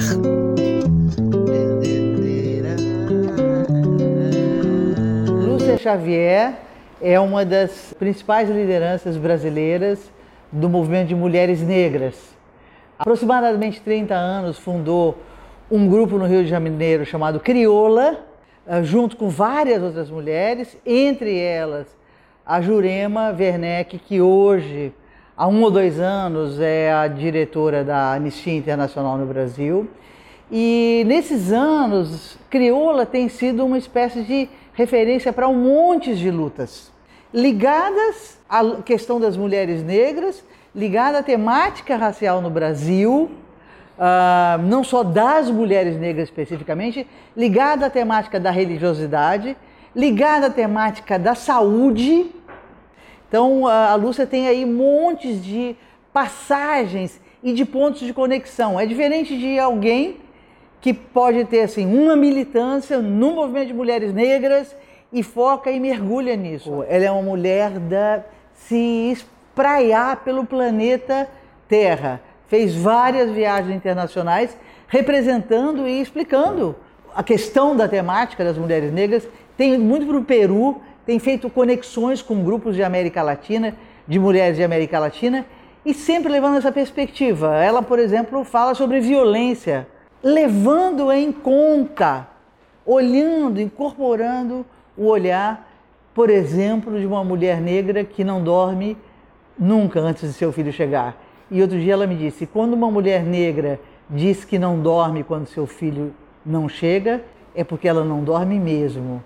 Xavier. Lúcia Xavier é uma das principais lideranças brasileiras do movimento de mulheres negras. Aproximadamente 30 anos fundou um grupo no Rio de Janeiro chamado Crioula, eh, junto com várias outras mulheres, entre elas a Jurema Werneck, que hoje, há um ou dois anos, é a diretora da Anistia Internacional no Brasil. E nesses anos, Crioula tem sido uma espécie de referência para um monte de lutas ligadas à questão das mulheres negras, ligada à temática racial no Brasil, uh, não só das mulheres negras especificamente, ligada à temática da religiosidade, ligada à temática da saúde. Então a Lúcia tem aí montes de passagens e de pontos de conexão. É diferente de alguém que pode ter assim uma militância no movimento de mulheres negras e foca e mergulha nisso. Ela é uma mulher da se espraiar pelo planeta Terra. Fez várias viagens internacionais representando e explicando a questão da temática das mulheres negras. Tem muito para o Peru, tem feito conexões com grupos de América Latina, de mulheres de América Latina, e sempre levando essa perspectiva. Ela, por exemplo, fala sobre violência, levando em conta, olhando, incorporando o olhar, por exemplo, de uma mulher negra que não dorme nunca antes de seu filho chegar. E outro dia ela me disse: quando uma mulher negra diz que não dorme quando seu filho não chega, é porque ela não dorme mesmo.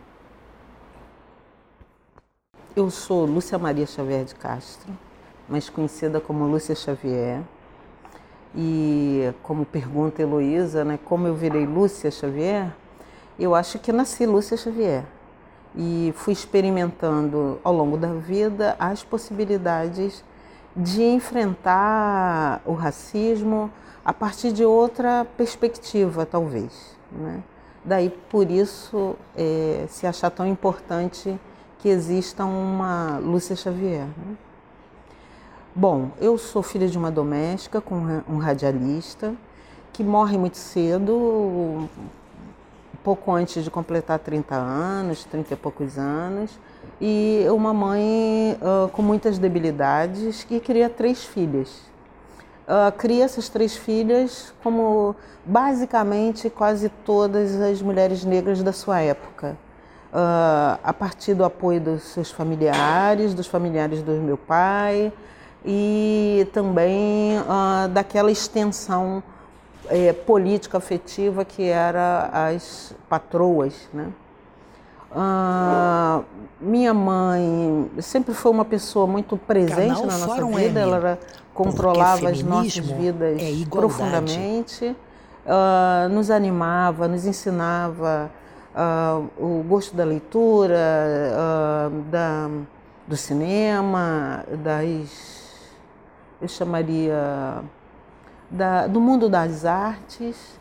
Eu sou Lúcia Maria Xavier de Castro, mais conhecida como Lúcia Xavier. E como pergunta Heloísa, né, como eu virei Lúcia Xavier, eu acho que nasci Lúcia Xavier e fui experimentando ao longo da vida as possibilidades de enfrentar o racismo a partir de outra perspectiva, talvez. Né? Daí, por isso, é, se achar tão importante que exista uma Lúcia Xavier. Né? Bom, eu sou filha de uma doméstica com um radialista que morre muito cedo, pouco antes de completar 30 anos, 30 e poucos anos, e uma mãe uh, com muitas debilidades que cria três filhas. Uh, cria essas três filhas como basicamente quase todas as mulheres negras da sua época. Uh, a partir do apoio dos seus familiares, dos familiares do meu pai e também uh, daquela extensão é, política afetiva que era as patroas, né? Ah, minha mãe sempre foi uma pessoa muito presente Canal na nossa Fórum vida, M, ela controlava as nossas vidas é profundamente, uh, nos animava, nos ensinava uh, o gosto da leitura, uh, da, do cinema, das. eu chamaria da, do mundo das artes.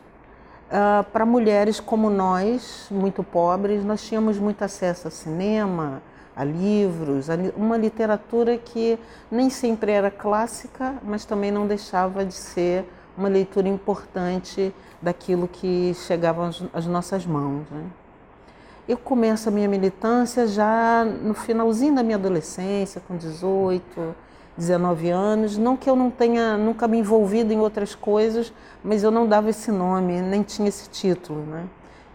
Uh, para mulheres como nós, muito pobres, nós tínhamos muito acesso a cinema, a livros, a li uma literatura que nem sempre era clássica, mas também não deixava de ser uma leitura importante daquilo que chegava às, nossas mãos. Né? Eu começo a minha militância já no finalzinho da minha adolescência, com 18, 19 anos. Não que eu não tenha nunca me envolvido em outras coisas, mas eu não dava esse nome, nem tinha esse título. Né?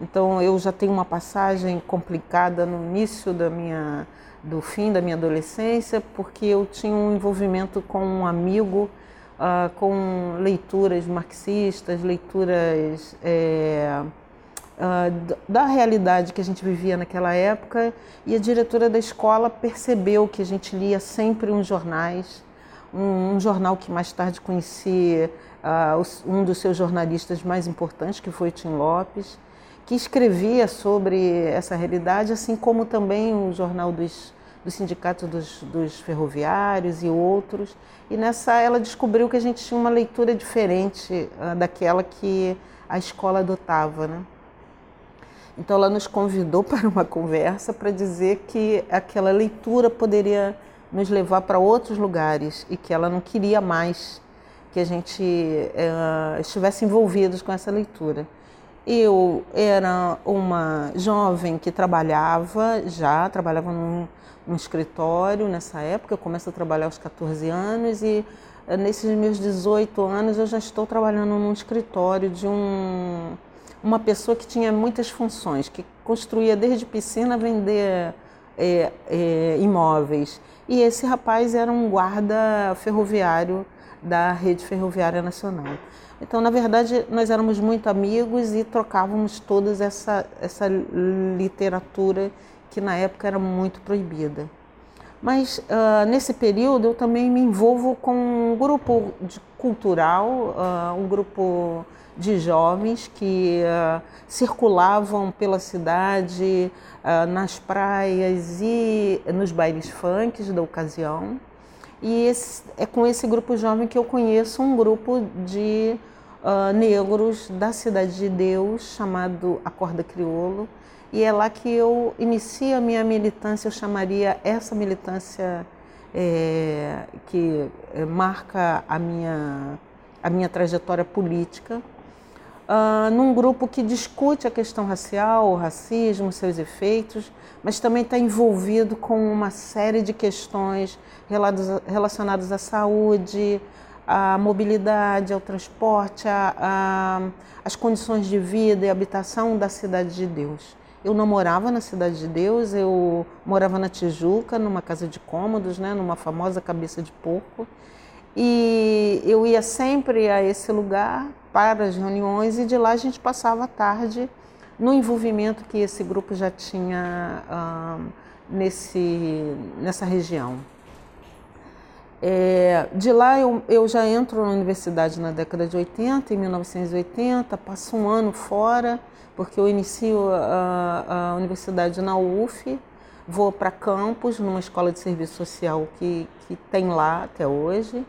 Então eu já tenho uma passagem complicada no início da minha, do fim da minha adolescência, porque eu tinha um envolvimento com um amigo. Uh, com leituras marxistas, leituras é, uh, da realidade que a gente vivia naquela época e a diretora da escola percebeu que a gente lia sempre uns jornais, um, um jornal que mais tarde conheci uh, um dos seus jornalistas mais importantes, que foi Tim Lopes, que escrevia sobre essa realidade, assim como também o jornal dos, do Sindicato dos, dos Ferroviários e outros. E nessa ela descobriu que a gente tinha uma leitura diferente uh, daquela que a escola adotava, né? Então ela nos convidou para uma conversa para dizer que aquela leitura poderia nos levar para outros lugares e que ela não queria mais que a gente uh, estivesse envolvidos com essa leitura. Eu era uma jovem que trabalhava já, trabalhava num, num escritório nessa época, eu começo a trabalhar aos 14 anos e uh, nesses meus 18 anos eu já estou trabalhando num escritório de um, uma pessoa que tinha muitas funções, que construía desde piscina vender é, é, imóveis. E esse rapaz era um guarda ferroviário da rede ferroviária nacional. Então, na verdade, nós éramos muito amigos e trocávamos toda essa, essa literatura que na época era muito proibida. Mas uh, nesse período eu também me envolvo com um grupo cultural, uh, um grupo de jovens que uh, circulavam pela cidade, nas praias e nos bailes funk da ocasião. E esse, é com esse grupo jovem que eu conheço um grupo de negros da Cidade de Deus, chamado Acorda Criolo. E é lá que eu inicio a minha militância, eu chamaria essa militância é, que é, marca a minha, a minha trajetória política uh, num grupo que discute a questão racial, o racismo, seus efeitos, mas também está envolvido com uma série de questões relacionadas à saúde, à mobilidade, ao transporte, às condições de vida e habitação da Cidade de Deus. Eu não morava na Cidade de Deus, eu morava na Tijuca, numa casa de cômodos, né, numa famosa cabeça de porco. E eu ia sempre a esse lugar para as reuniões e de lá a gente passava a tarde no envolvimento que esse grupo já tinha ah, nesse, nessa região. É, de lá eu, eu já entro na universidade na década de 80, em 1980, passo um ano fora, porque eu inicio a, a universidade na UF, vou para campus, numa escola de serviço social que, que tem lá até hoje,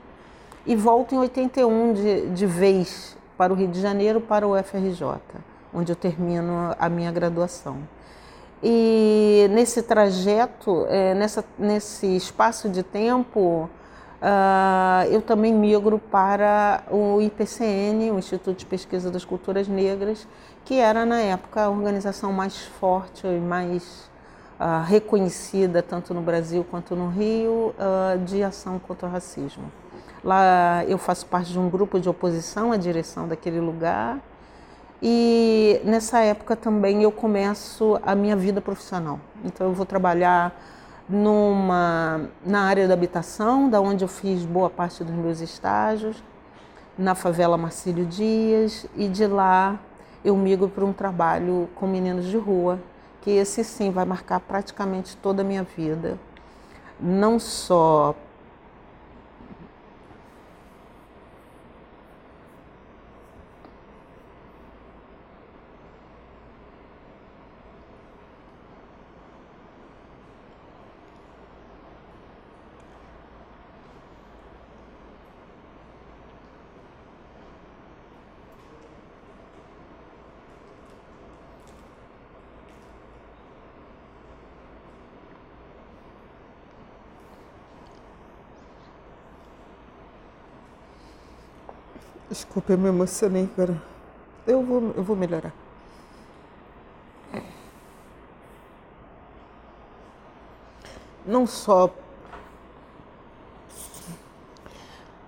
e volto em 81 de, de vez para o Rio de Janeiro, para o FRJ, onde eu termino a minha graduação. E nesse trajeto, é, nessa, nesse espaço de tempo, uh, eu também migro para o IPCN, o Instituto de Pesquisa das Culturas Negras, que era na época a organização mais forte e mais uh, reconhecida, tanto no Brasil quanto no Rio, uh, de ação contra o racismo. Lá eu faço parte de um grupo de oposição à direção daquele lugar. E nessa época também eu começo a minha vida profissional. Então eu vou trabalhar numa na área da habitação, da onde eu fiz boa parte dos meus estágios, na favela Marcílio Dias, e de lá eu migro para um trabalho com meninos de rua, que esse sim vai marcar praticamente toda a minha vida. Não só Desculpa, eu me emocionei agora. Eu vou, eu vou melhorar. Não só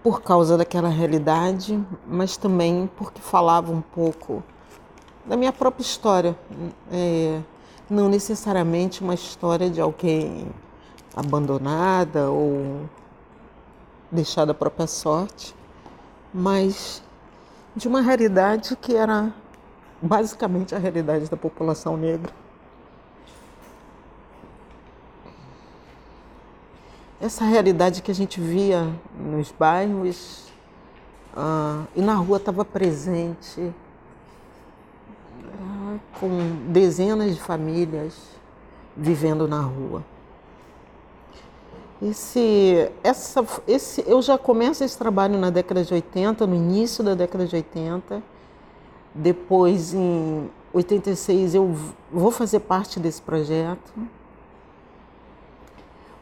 por causa daquela realidade, mas também porque falava um pouco da minha própria história. É, não necessariamente uma história de alguém abandonada ou deixada à própria sorte, mas de uma realidade que era basicamente a realidade da população negra. Essa realidade que a gente via nos bairros uh, e na rua estava presente, uh, com dezenas de famílias vivendo na rua. Esse, essa, esse, eu já começo esse trabalho na década de 80, no início da década de 80. Depois, em 86, eu vou fazer parte desse projeto.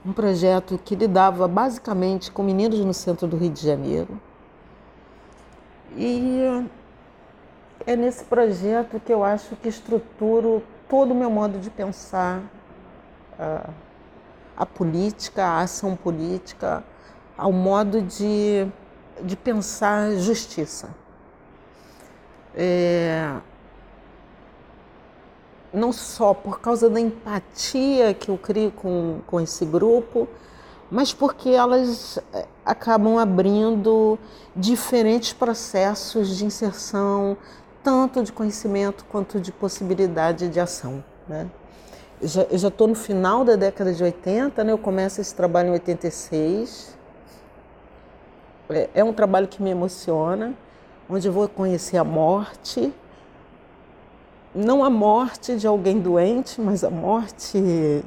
Um projeto que lidava basicamente com meninos no centro do Rio de Janeiro. E é nesse projeto que eu acho que estruturo todo o meu modo de pensar a, a política, a ação política, ao modo de, de pensar justiça. É, não só por causa da empatia que eu crio com, com esse grupo, mas porque elas é, acabam abrindo diferentes processos de inserção, tanto de conhecimento quanto de possibilidade de ação. Né? Eu já estou no final da década de 80, né? eu começo esse trabalho em 86. É, é um trabalho que me emociona, onde eu vou conhecer a morte, não a morte de alguém doente, mas a morte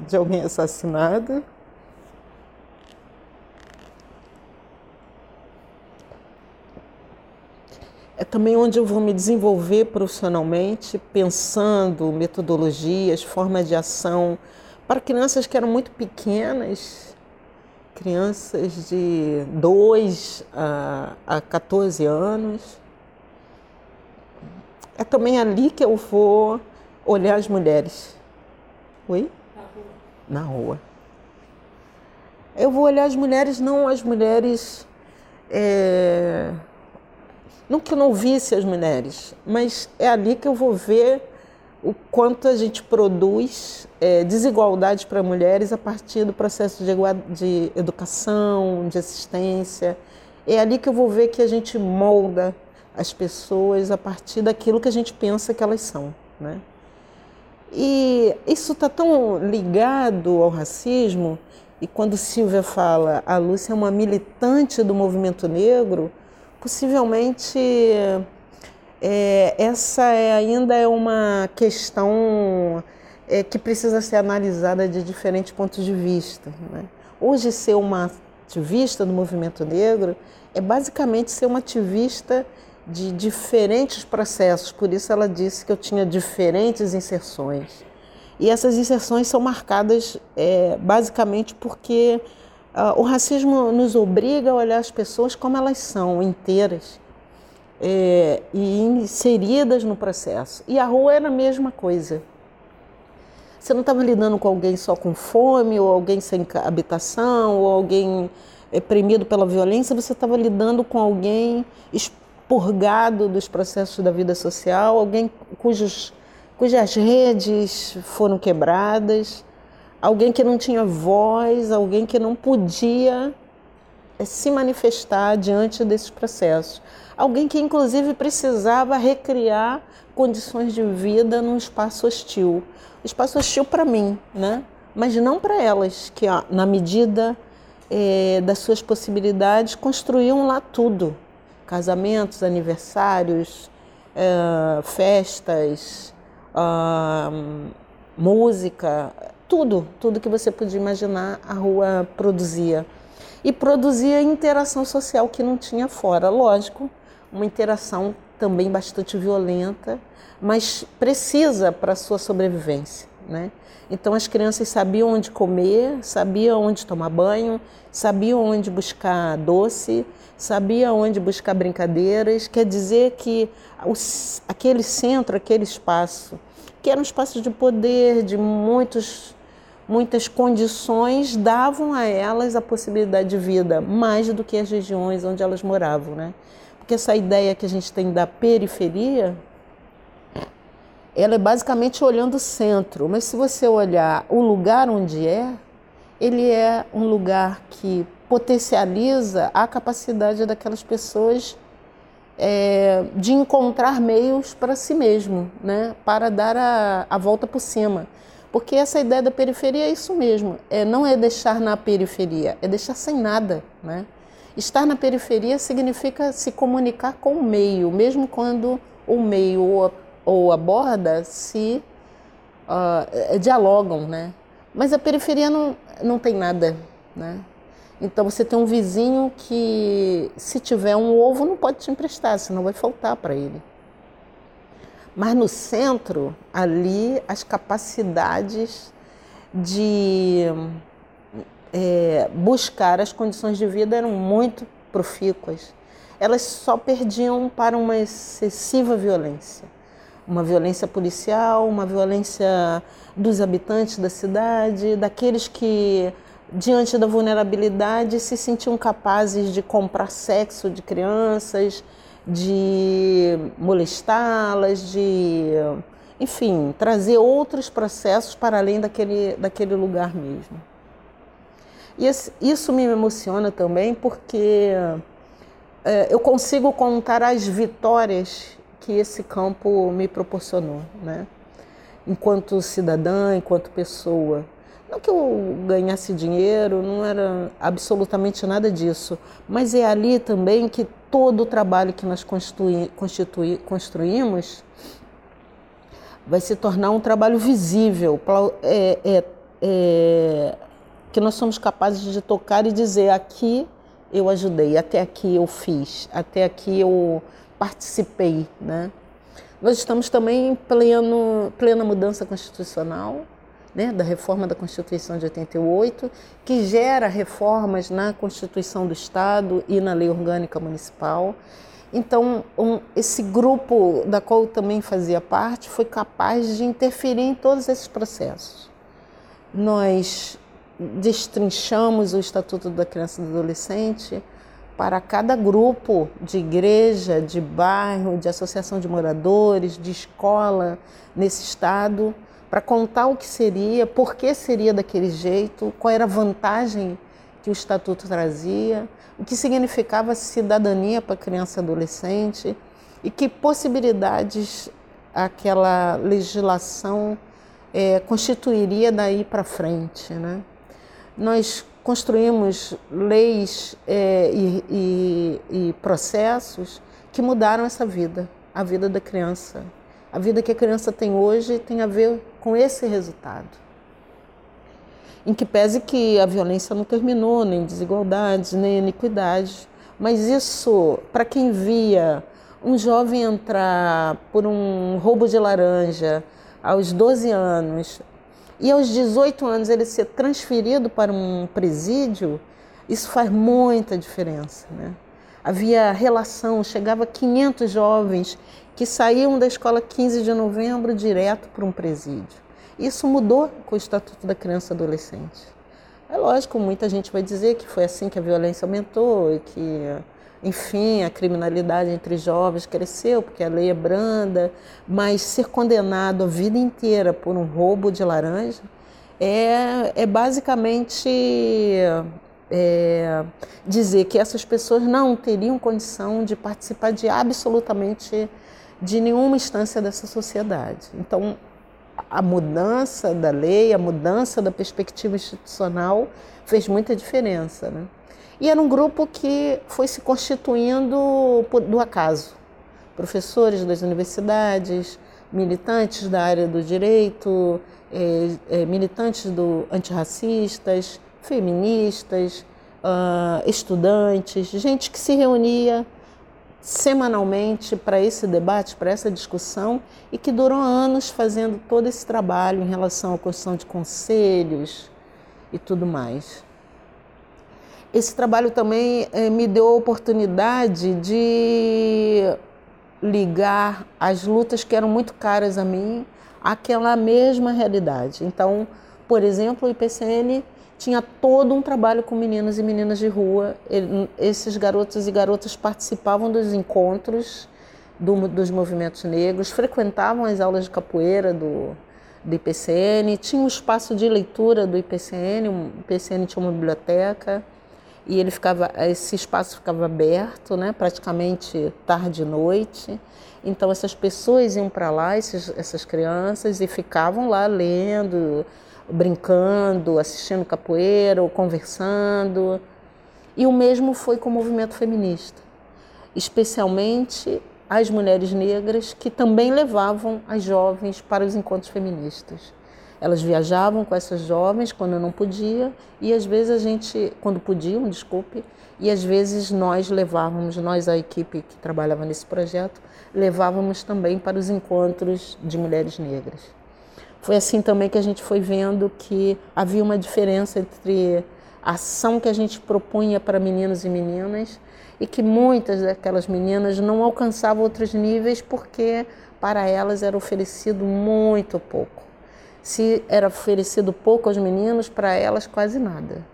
de alguém assassinado. É também onde eu vou me desenvolver profissionalmente, pensando metodologias, formas de ação para crianças que eram muito pequenas, crianças de 2 a, a 14 anos é também ali que eu vou olhar as mulheres. Oi? Na rua. Na rua. Eu vou olhar as mulheres, não as mulheres. É... Não que eu não visse as mulheres, mas é ali que eu vou ver o quanto a gente produz é, desigualdades para mulheres a partir do processo de, de educação, de assistência. É ali que eu vou ver que a gente molda as pessoas a partir daquilo que a gente pensa que elas são. Né? E isso está tão ligado ao racismo, e quando Silvia fala a Lúcia é uma militante do movimento negro, possivelmente é, essa é, ainda é uma questão é, que precisa ser analisada de diferentes pontos de vista. Né? Hoje, ser uma ativista do movimento negro é basicamente ser uma ativista de diferentes processos, por isso ela disse que eu tinha diferentes inserções. E essas inserções são marcadas é, basicamente porque o racismo nos obriga a olhar as pessoas como elas são, inteiras é, e inseridas no processo. E a rua era a mesma coisa. Você não estava lidando com alguém só com fome, ou alguém sem habitação, ou alguém é, premido pela violência, você estava lidando com alguém purgado dos processos da vida social, alguém cujos, cujas redes foram quebradas, alguém que não tinha voz, alguém que não podia eh, se manifestar diante desses processos. Alguém que, inclusive, precisava recriar condições de vida num espaço hostil. Espaço hostil para mim, né? mas não para elas, que, ó, na medida é, das suas possibilidades, construíam lá tudo casamentos, aniversários, uh, festas, música, tudo, tudo que você podia imaginar, a rua produzia. E produzia interação social que não tinha fora, lógico, uma interação também bastante violenta, mas precisa para a sua sobrevivência. Né? Então as crianças sabiam onde comer, sabiam onde tomar banho, sabiam onde buscar doce, sabia onde buscar brincadeiras, quer dizer que os, aquele centro, aquele espaço, que era um espaço de poder, de muitos, muitas condições, davam a elas a possibilidade de vida, mais do que as regiões onde elas moravam. Né? Porque essa ideia que a gente tem da periferia, ela é basicamente olhando o centro, mas se você olhar o lugar onde é, ele é um lugar que potencializa a capacidade daquelas pessoas é, de encontrar meios para si mesmo, né? para dar a, a volta por cima. Porque essa ideia da periferia é isso mesmo, é, não é deixar na periferia, é deixar sem nada. Né? Estar na periferia significa se comunicar com o meio, mesmo quando o meio ou, ou a borda se uh, dialogam. Né? Mas a periferia não, não tem nada. Né? Então você tem um vizinho que, se tiver um ovo, não pode te emprestar, senão vai faltar para ele. Mas no centro, ali, as capacidades de é, buscar as condições de vida eram muito profícuas. elas só perdiam para uma excessiva violência. Uma violência policial, uma violência dos habitantes da cidade, daqueles que, diante da vulnerabilidade, se sentiam capazes de comprar sexo de crianças, de molestá-las, de, enfim, trazer outros processos para além daquele, daquele lugar mesmo. E isso me emociona também porque é, eu consigo contar as vitórias que esse campo me proporcionou, né? Enquanto cidadã, enquanto pessoa. Não que eu ganhasse dinheiro, não era absolutamente nada disso, mas é ali também que todo o trabalho que nós constitui, constitui, construímos vai se tornar um trabalho visível, é, é, é, que nós somos capazes de tocar e dizer aqui eu ajudei, até aqui eu fiz, até aqui eu participei, né? Nós estamos também em pleno, plena mudança constitucional, né, da reforma da Constituição de 88, que gera reformas na Constituição do Estado e na Lei Orgânica Municipal. Então, um, esse grupo da qual eu também fazia parte foi capaz de interferir em todos esses processos. Nós destrinchamos o Estatuto da Criança e do Adolescente para cada grupo de igreja, de bairro, de associação de moradores, de escola nesse estado, para contar o que seria, por que seria daquele jeito, qual era a vantagem que o estatuto trazia, o que significava cidadania para criança e adolescente e que possibilidades aquela legislação é, constituiria daí para frente, né? nós construímos leis é, e, e, e processos que mudaram essa vida, a vida da criança. A vida que a criança tem hoje tem a ver com esse resultado. Em que pese que a violência não terminou, nem desigualdades, nem iniquidades, mas isso, para quem via um jovem entrar por um roubo de laranja aos 12 anos, e aos 18 anos ele ser transferido para um presídio, isso faz muita diferença. Né? Havia relação, chegava 500 jovens que saíam da escola 15 de novembro direto para um presídio. Isso mudou com o Estatuto da Criança e Adolescente. É lógico, muita gente vai dizer que foi assim que a violência aumentou e que enfim, a criminalidade entre jovens cresceu porque a lei é branda, mas ser condenado a vida inteira por um roubo de laranja é, é basicamente é, dizer que essas pessoas não teriam condição de participar de absolutamente de nenhuma instância dessa sociedade. Então, a mudança da lei, a mudança da perspectiva institucional fez muita diferença. Né? E era um grupo que foi se constituindo do acaso. Professores das universidades, militantes da área do direito, é, é, militantes do antirracistas, feministas, uh, estudantes, gente que se reunia semanalmente para esse debate, para essa discussão e que durou anos fazendo todo esse trabalho em relação à construção de conselhos e tudo mais esse trabalho também eh, me deu a oportunidade de ligar as lutas que eram muito caras a mim àquela mesma realidade. Então, por exemplo, o IPCN tinha todo um trabalho com meninos e meninas de rua. Ele, esses garotos e garotas participavam dos encontros do, dos movimentos negros, frequentavam as aulas de capoeira do, do IPCN, tinha um espaço de leitura do IPCN, o IPCN tinha uma biblioteca e ele ficava, esse espaço ficava aberto, né, praticamente tarde e noite. Então essas pessoas iam para lá, esses, essas crianças, e ficavam lá lendo, brincando, assistindo capoeira ou conversando. E o mesmo foi com o movimento feminista, especialmente as mulheres negras que também levavam as jovens para os encontros feministas. Elas viajavam com essas jovens quando não podia e às vezes a gente, quando podiam, desculpe, e às vezes nós levávamos, nós a equipe que trabalhava nesse projeto, levávamos também para os encontros de mulheres negras. Foi assim também que a gente foi vendo que havia uma diferença entre ação que a gente propunha para meninos e meninas e que muitas daquelas meninas não alcançavam outros níveis porque para elas era oferecido muito pouco. Se era oferecido pouco aos meninos, para elas quase nada.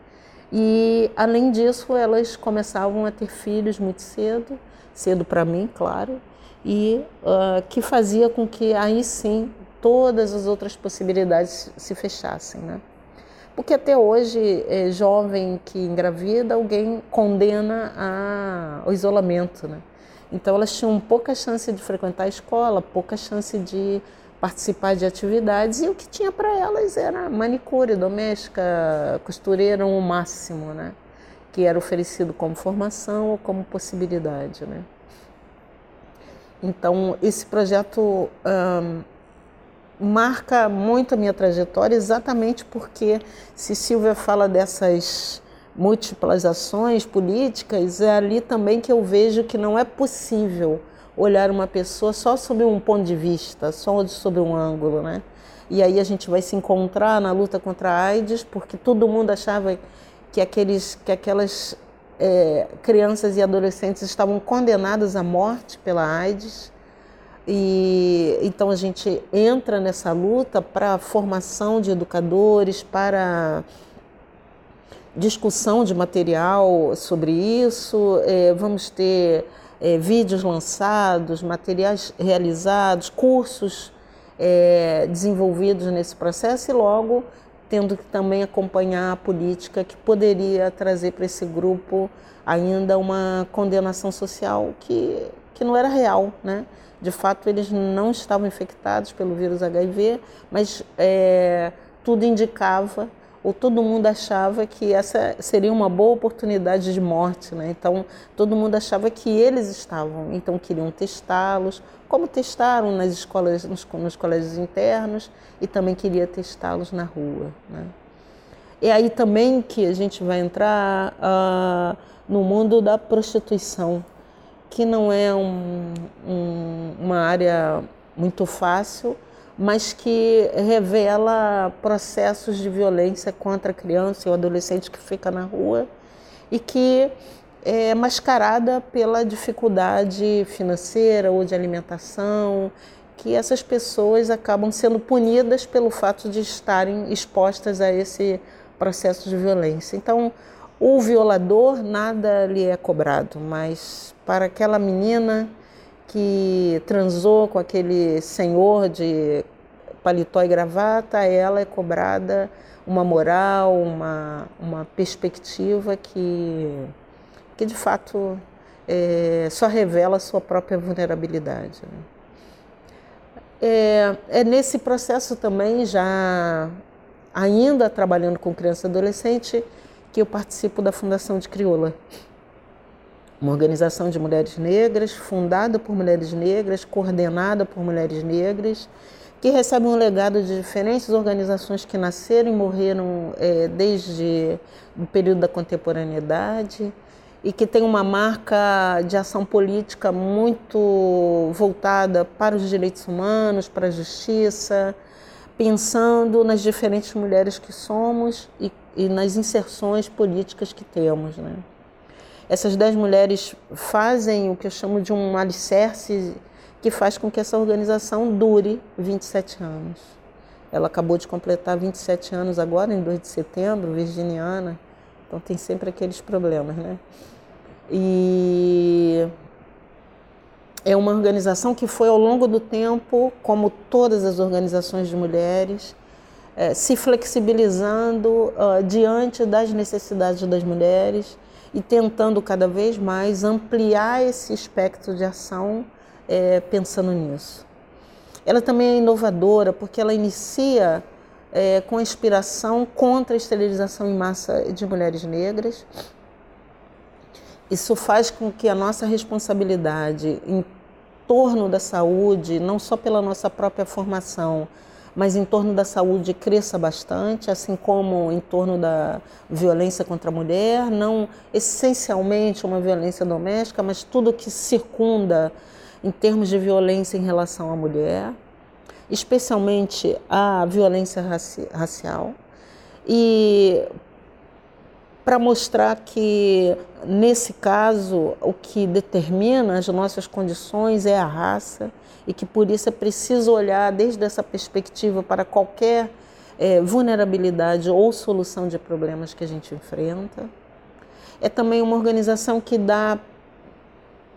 E além disso, elas começavam a ter filhos muito cedo, cedo para mim, claro, e uh, que fazia com que aí sim todas as outras possibilidades se fechassem, né? Porque até hoje, é, jovem que engravida, alguém condena a, ao isolamento, né? Então elas tinham pouca chance de frequentar a escola, pouca chance de participar de atividades e o que tinha para elas era manicure doméstica, costureira o máximo, né? Que era oferecido como formação ou como possibilidade, né? Então esse projeto marca muito a minha trajetória exatamente porque se Silvia fala dessas múltiplas ações políticas, é ali também que eu vejo que não é possível olhar uma pessoa só sob um ponto de vista, só sob um ângulo, né? E aí a gente vai se encontrar na luta contra a AIDS, porque todo mundo achava que, aqueles, que aquelas é, crianças e adolescentes estavam condenadas à morte pela AIDS e então a gente entra nessa luta para formação de educadores, para discussão de material sobre isso. É, vamos ter é, vídeos lançados, materiais realizados, cursos é, desenvolvidos nesse processo e logo tendo que também acompanhar a política que poderia trazer para esse grupo ainda uma condenação social que, que não era real, né? De fato, eles não estavam infectados pelo vírus HIV, mas é, tudo indicava, ou todo mundo achava que essa seria uma boa oportunidade de morte. Né? Então, todo mundo achava que eles estavam, então queriam testá-los, como testaram nas escolas, nos, nos colégios internos, e também queria testá-los na rua. Né? É aí também que a gente vai entrar uh, no mundo da prostituição que não é um, um, uma área muito fácil, mas que revela processos de violência contra a criança e o adolescente que fica na rua e que é mascarada pela dificuldade financeira ou de alimentação, que essas pessoas acabam sendo punidas pelo fato de estarem expostas a esse processo de violência. Então, o violador nada lhe é cobrado, mas para aquela menina que transou com aquele senhor de paletó e gravata, ela é cobrada uma moral, uma, uma perspectiva que, que de fato é, só revela a sua própria vulnerabilidade. Né? É, é nesse processo também, já ainda trabalhando com criança e adolescente, que eu participo da Fundação de Crioula. Uma organização de mulheres negras, fundada por mulheres negras, coordenada por mulheres negras, que recebe um legado de diferentes organizações que nasceram e morreram é, desde o período da contemporaneidade e que tem uma marca de ação política muito voltada para os direitos humanos, para a justiça, pensando nas diferentes mulheres que somos e, e nas inserções políticas que temos. Né? Essas dez mulheres fazem o que eu chamo de um alicerce que faz com que essa organização dure 27 anos. Ela acabou de completar 27 anos agora, em 2 de setembro, virginiana, então tem sempre aqueles problemas, né? E é uma organização que foi ao longo do tempo, como todas as organizações de mulheres, é, se flexibilizando uh, diante das necessidades das mulheres e tentando cada vez mais ampliar esse espectro de ação é, pensando nisso. Ela também é inovadora porque ela inicia é, com a inspiração contra a esterilização em massa de mulheres negras. Isso faz com que a nossa responsabilidade em torno da saúde, não só pela nossa própria formação, mas em torno da saúde cresça bastante, assim como em torno da violência contra a mulher, não essencialmente uma violência doméstica, mas tudo que circunda em termos de violência em relação à mulher, especialmente a violência raci racial. E para mostrar que, nesse caso, o que determina as nossas condições é a raça e que por isso é preciso olhar desde essa perspectiva para qualquer é, vulnerabilidade ou solução de problemas que a gente enfrenta. É também uma organização que dá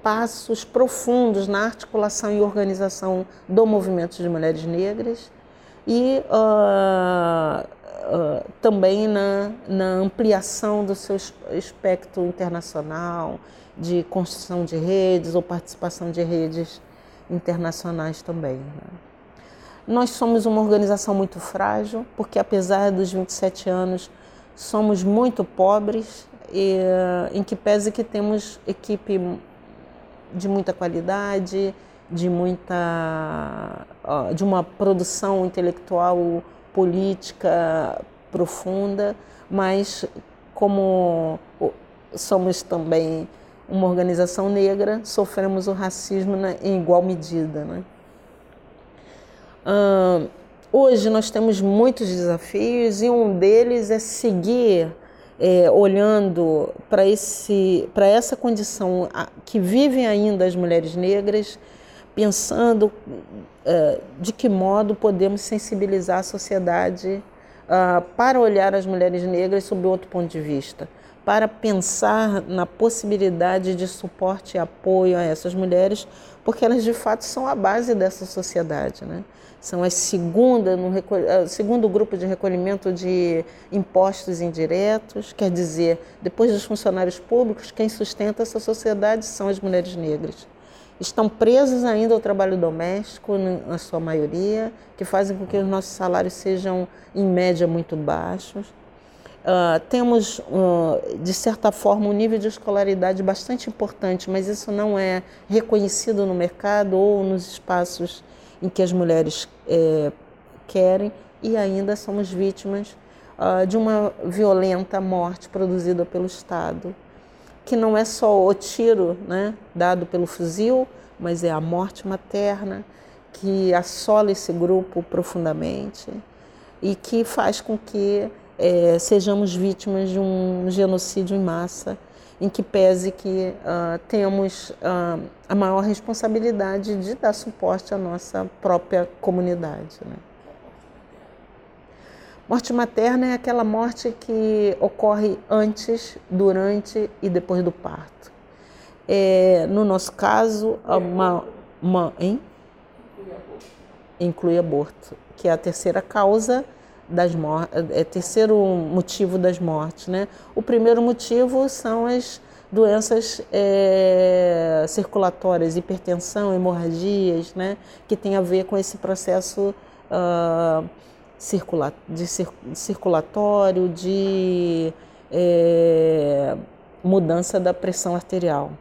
passos profundos na articulação e organização do movimento de mulheres negras e uh, uh, também na, na ampliação do seu espectro internacional, de construção de redes ou participação de redes internacionais também. Né? Nós somos uma organização muito frágil, porque apesar dos 27 anos, somos muito pobres, e, em que pese que temos equipe de muita qualidade, de muita de uma produção intelectual política profunda, mas como somos também uma organização negra, sofremos o racismo em igual medida. Né? Uh, hoje nós temos muitos desafios e um deles é seguir é, olhando para essa condição que vivem ainda as mulheres negras, pensando uh, de que modo podemos sensibilizar a sociedade uh, para olhar as mulheres negras sob outro ponto de vista para pensar na possibilidade de suporte e apoio a essas mulheres, porque elas de fato são a base dessa sociedade. Né? São as segunda, no segundo grupo de recolhimento de impostos indiretos, quer dizer, depois dos funcionários públicos, quem sustenta essa sociedade são as mulheres negras. Estão presas ainda ao trabalho doméstico, na sua maioria, que fazem com que os nossos salários sejam, em média, muito baixos Uh, temos, de certa forma, um nível de escolaridade bastante importante, mas isso não é reconhecido no mercado ou nos espaços em que as mulheres é, querem, e ainda somos vítimas uh, de uma violenta morte produzida pelo Estado, que não é só o tiro né, dado pelo fuzil, mas é a morte materna que assola esse grupo profundamente e que faz com que é, sejamos vítimas de um genocídio em massa, em que pese que uh, temos uh, a maior responsabilidade de dar suporte à nossa própria comunidade. Né? Morte materna é aquela morte que ocorre antes, durante e depois do parto. É, no nosso caso, uma, uma hein? inclui aborto, que é a terceira causa das mortes, é terceiro motivo das mortes, né? O primeiro motivo são as doenças é, circulatórias, hipertensão, hemorragias, né? Que tem a ver com esse processo uh, circula, de cir, circulatório, de é, mudança da pressão arterial.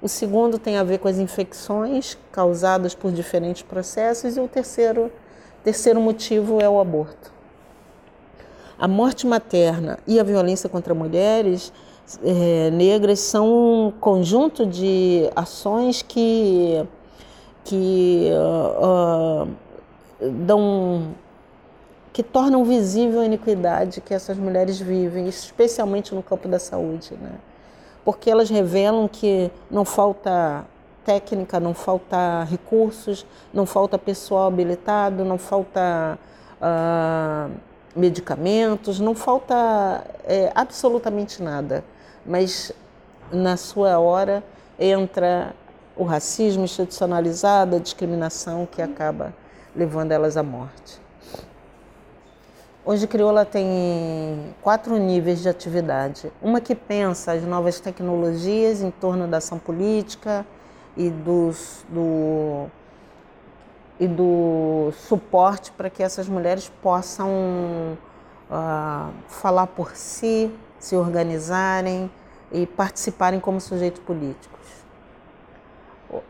O segundo tem a ver com as infecções causadas por diferentes processos e o terceiro, terceiro motivo é o aborto. A morte materna e a violência contra mulheres é, negras são um conjunto de ações que, que uh, uh, dão que tornam visível a iniquidade que essas mulheres vivem, especialmente no campo da saúde, né? Porque elas revelam que não falta técnica, não falta recursos, não falta pessoal habilitado, não falta uh, medicamentos, não falta é, absolutamente nada, mas na sua hora entra o racismo institucionalizado, a discriminação que acaba levando elas à morte. Hoje Crioula tem quatro níveis de atividade. Uma que pensa as novas tecnologias em torno da ação política e dos, do e do suporte para que essas mulheres possam uh, falar por si, se organizarem e participarem como sujeitos políticos.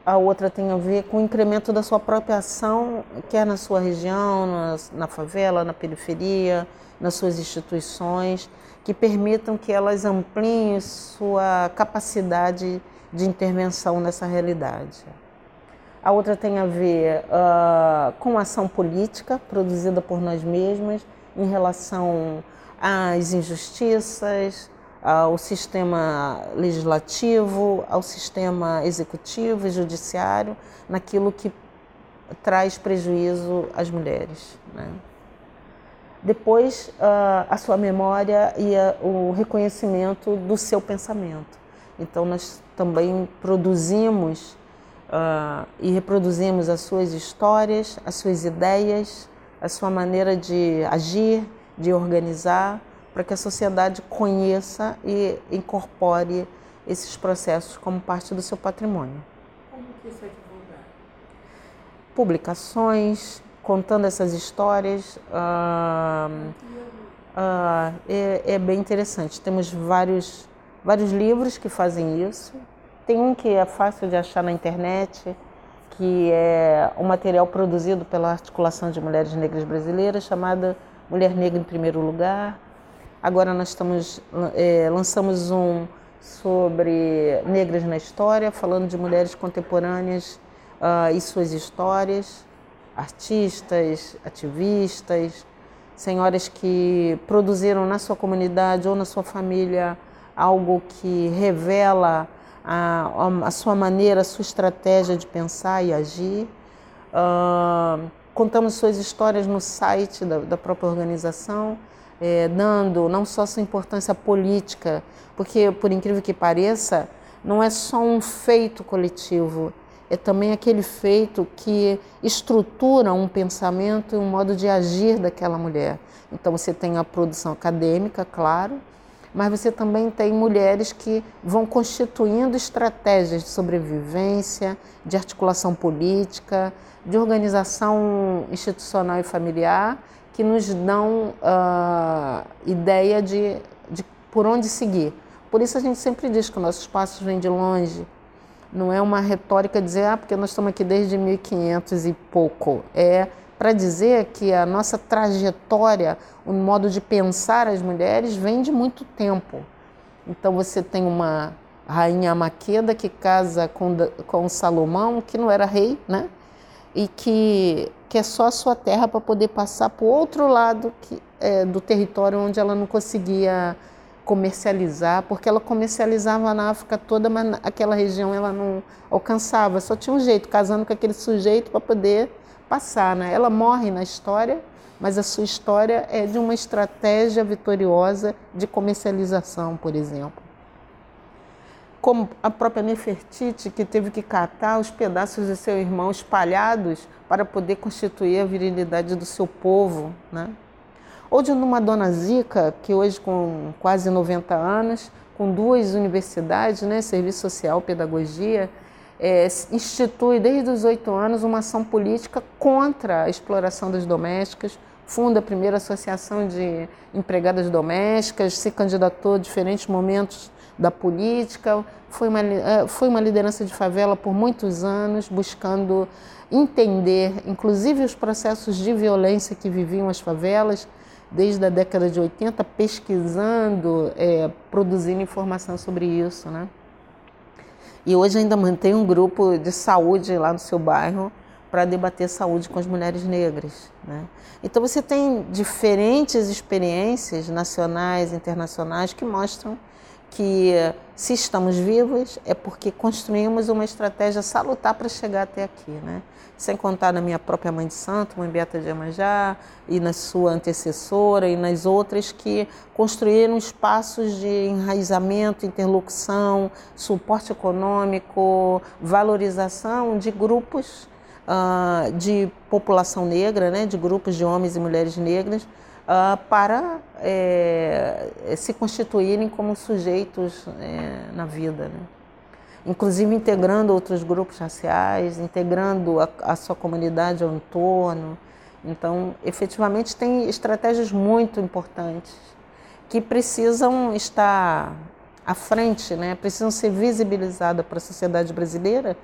A outra tem a ver com o incremento da sua própria ação, quer na sua região, na, na favela, na periferia, nas suas instituições, que permitam que elas ampliem sua capacidade de intervenção nessa realidade a outra tem a ver uh, com ação política produzida por nós mesmas em relação às injustiças, ao sistema legislativo, ao sistema executivo e judiciário, naquilo que traz prejuízo às mulheres. Né? Depois, uh, a sua memória e a, o reconhecimento do seu pensamento. Então, nós também produzimos uh, e reproduzimos as suas histórias, as suas ideias, a sua maneira de agir, de organizar, para que a sociedade conheça e incorpore esses processos como parte do seu patrimônio. Como que isso é divulgado? Publicações, contando essas histórias. Uh, uh, é, é, bem interessante. Temos vários, vários livros que fazem isso. Tem um que é fácil de achar na internet, que é um material produzido pela Articulação de Mulheres Negras Brasileiras, chamada Mulher Negra em Primeiro Lugar. Agora nós estamos é, lançamos um sobre negras na história, falando de mulheres contemporâneas uh, e suas histórias, artistas, ativistas, senhoras que produziram na sua comunidade ou na sua família algo que revela a, a sua maneira, a sua estratégia de pensar e agir. Uh, contamos suas histórias no site da, da própria organização é, dando não só sua importância política, porque, por incrível que pareça, não é só um feito coletivo, é também aquele feito que estrutura um pensamento e um modo de agir daquela mulher. Então, você tem a produção acadêmica, claro, mas você também tem mulheres que vão constituindo estratégias de sobrevivência, de articulação política, de organização institucional e familiar que nos dão uh, ideia de, de por onde seguir. Por isso a gente sempre diz que nossos passos vêm de longe. Não é uma retórica dizer, ah, porque nós estamos aqui desde 1500 e pouco. É para dizer que a nossa trajetória, o modo de pensar as mulheres vem de muito tempo. Então você tem uma rainha Maqueda que casa com, com Salomão, que não era rei, né? E que que é só a sua terra para poder passar para o outro lado que, é, do território onde ela não conseguia comercializar, porque ela comercializava na África toda, mas aquela região ela não alcançava. Só tinha um jeito, casando com aquele sujeito para poder passar. Né? Ela morre na história, mas a sua história é de uma estratégia vitoriosa de comercialização, por exemplo como a própria Nefertiti, que teve que catar os pedaços de seu irmão espalhados para poder constituir a virilidade do seu povo. Né? Ou de uma dona Zica, que hoje com quase 90 anos, com duas universidades, né, serviço social, pedagogia, é, institui desde os oito anos uma ação política contra a exploração das domésticas, funda a primeira associação de empregadas domésticas, se candidatou a diferentes momentos da política, foi uma, eh, foi uma liderança de favela por muitos anos, buscando entender, inclusive, os processos de violência que viviam as favelas, desde a década de 80, pesquisando, é, produzindo informação sobre isso. Né? E hoje ainda mantém um grupo de saúde lá no seu bairro para debater saúde com as mulheres negras. Né? Então você tem diferentes experiências nacionais, internacionais que mostram que se estamos vivos é porque construímos uma estratégia salutar para chegar até aqui, né? Sem contar na minha própria mãe de santo, mãe Beata de Amanjá, e na sua antecessora e nas outras que construíram espaços de enraizamento, interlocução, suporte econômico, valorização de grupos uh, de população negra, né? De grupos de homens e mulheres negras uh, para é, se constituírem como sujeitos é, na vida. Né? Inclusive integrando outros grupos raciais, integrando a, a sua comunidade ao entorno. Então, efetivamente, tem estratégias muito importantes que precisam estar à frente, né? precisam ser visibilizadas para a sociedade brasileira,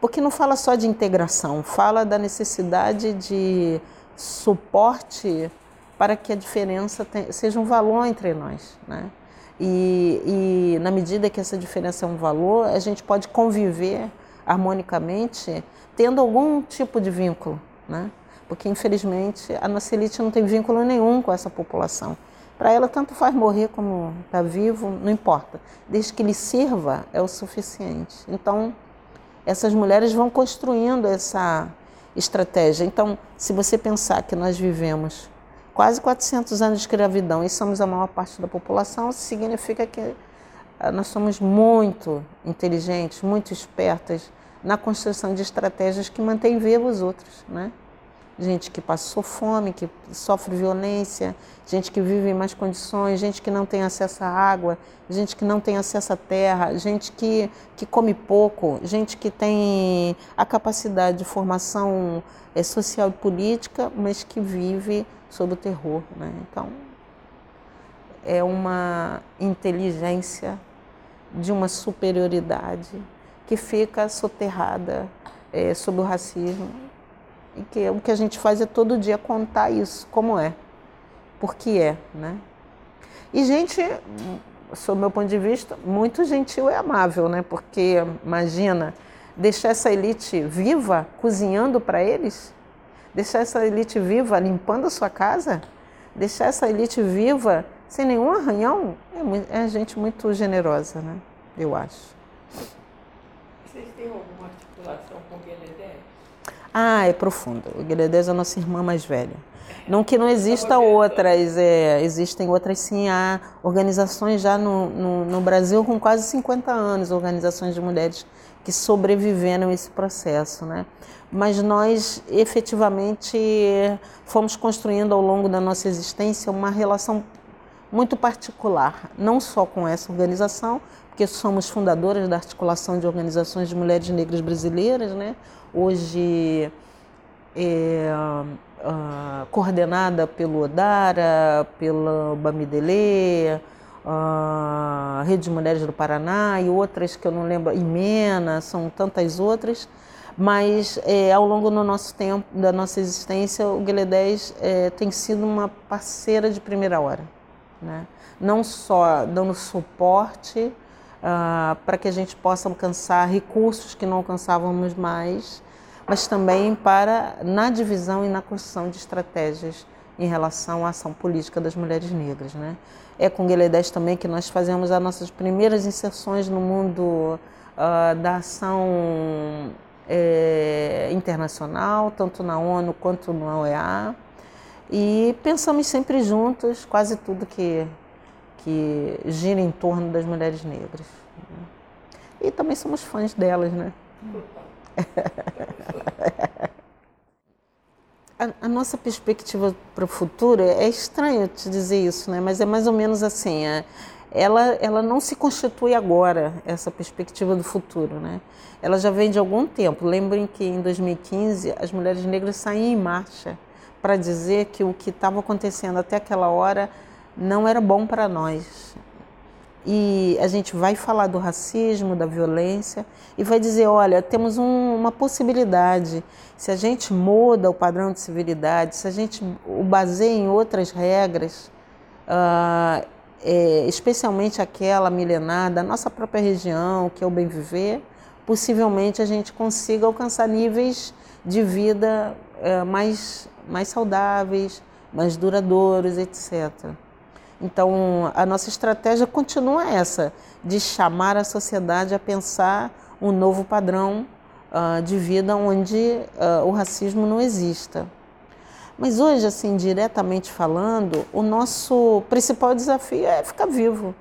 porque não fala só de integração, fala da necessidade de suporte para que a diferença seja um valor entre nós. Né? E, e, na medida que essa diferença é um valor, a gente pode conviver harmonicamente, tendo algum tipo de vínculo. Né? Porque, infelizmente, a nossa elite não tem vínculo nenhum com essa população. Para ela, tanto faz morrer como estar tá vivo, não importa. Desde que lhe sirva, é o suficiente. Então, essas mulheres vão construindo essa estratégia. Então, se você pensar que nós vivemos quase 400 anos de escravidão e somos a maior parte da população, significa que ah, nós somos muito inteligentes, muito espertas na construção de estratégias que mantêm vivos os outros, né? gente que passou fome, que sofre violência, gente que vive em más condições, gente que não tem acesso à água, gente que não tem acesso à terra, gente que, que come pouco, gente que tem a capacidade de formação é, social e política, mas que vive sob o terror. Né? Então, é uma inteligência de uma superioridade que fica soterrada é, sob o racismo e que o que a gente faz é todo dia contar isso, como é, porque é, né? E gente, sob meu ponto de vista, muito gentil e amável, né? Porque imagina deixar essa elite viva cozinhando para eles, deixar essa elite viva limpando a sua casa, deixar essa elite viva sem nenhum arranhão, é, é gente muito generosa, né? Eu acho. Vocês têm alguma articulação com o Gueledé? Ah, é profundo. O Guilherme é a nossa irmã mais velha. Não que não exista outras, é, existem outras sim. Há organizações já no, no, no, Brasil com quase 50 anos, organizações de mulheres que sobreviveram esse processo. Né? Mas nós efetivamente fomos construindo ao longo da nossa existência uma relação muito particular, não só com essa organização, porque somos fundadoras da articulação de organizações de mulheres negras brasileiras, né? hoje é, uh, coordenada pelo Odara, pela Bamidele, a Rede de Mulheres do Paraná e outras que eu não lembro, Imena, são tantas outras, mas é, ao longo do nosso tempo, da nossa existência, o Guilherme 10 é, tem sido uma parceira de primeira hora, né? não só dando suporte, uh, para que a gente possa alcançar recursos que não alcançávamos mais, mas também para na divisão e na construção de estratégias em relação à ação política das mulheres negras. Né? É com Guilherme 10 também que nós fazemos as nossas primeiras inserções no mundo uh, da ação é, internacional, tanto na ONU quanto na OEA. E pensamos sempre juntos quase tudo que que gira em torno das mulheres negras. E também somos fãs delas, né? A, nossa perspectiva para o futuro é estranho te dizer isso, né? Mas é mais ou menos assim. É, ela, ela não se constitui agora, essa perspectiva do futuro, né? Ela já vem de algum tempo. Lembrem que em 2015 as mulheres negras saíram em marcha para dizer que o que estava acontecendo até aquela hora não era bom para nós. E a gente vai falar do racismo, da violência e vai dizer: olha, temos um, uma possibilidade. Se a gente muda o padrão de civilidade, se a gente o baseia em outras regras, uh, é, especialmente aquela milenar da nossa própria região, que é o bem viver, possivelmente a gente consiga alcançar níveis de vida uh, mais, mais saudáveis, mais duradouros, etc. Então, a nossa estratégia continua essa, de chamar a sociedade a pensar um novo padrão uh, de vida onde uh, o racismo não exista. Mas hoje, assim, diretamente falando, o nosso principal desafio é ficar vivo,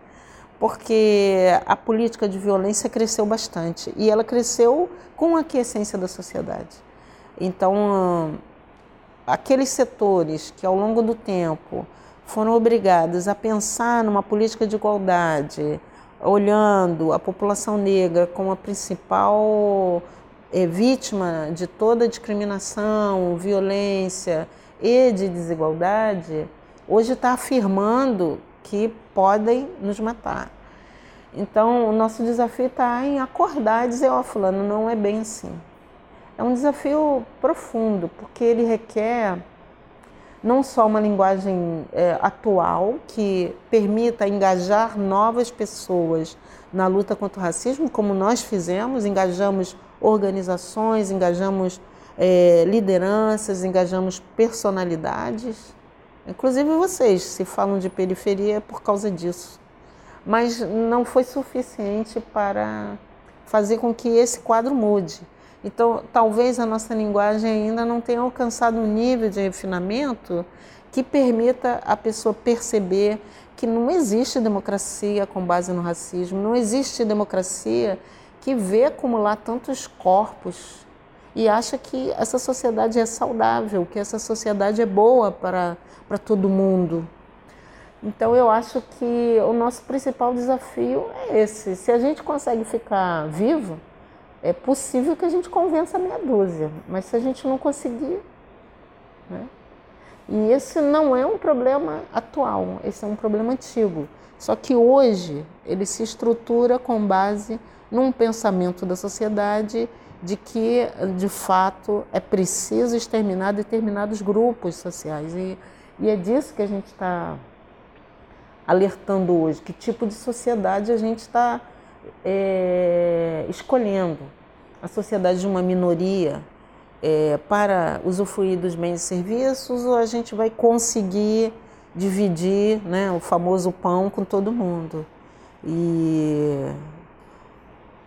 porque a política de violência cresceu bastante e ela cresceu com a aquiescência da sociedade. Então, aqueles setores que ao longo do tempo foram obrigadas a pensar numa política de igualdade, olhando a população negra como a principal é, vítima de toda discriminação, violência e de desigualdade, hoje está afirmando que podem nos matar. Então, o nosso desafio está em acordar e dizer: Ó, oh, Fulano, não é bem assim. É um desafio profundo, porque ele requer não só uma linguagem é, atual que permita engajar novas pessoas na luta contra o racismo, como nós fizemos, engajamos organizações, engajamos é, lideranças, engajamos personalidades, Inclusive vocês, se falam de periferia é por causa disso. Mas não foi suficiente para fazer com que esse quadro mude. Então, talvez a nossa linguagem ainda não tenha alcançado um nível de refinamento que permita a pessoa perceber que não existe democracia com base no racismo, não existe democracia que vê acumular tantos corpos e acha que essa sociedade é saudável, que essa sociedade é boa para, todo mundo. Então eu acho que o nosso principal desafio é esse. Se a gente consegue ficar vivo, é possível que a gente convença a meia dúzia, mas se a gente não conseguir. Né? E esse não é um problema atual, esse é um problema antigo. Só que hoje ele se estrutura com base num pensamento da sociedade de que, de fato, é preciso exterminar determinados grupos sociais. E, e é disso que a gente está alertando hoje, que tipo de sociedade a gente está é, escolhendo. A sociedade de uma minoria é, para usufruir dos bens e serviços ou a gente vai conseguir dividir né, o famoso pão com todo mundo. E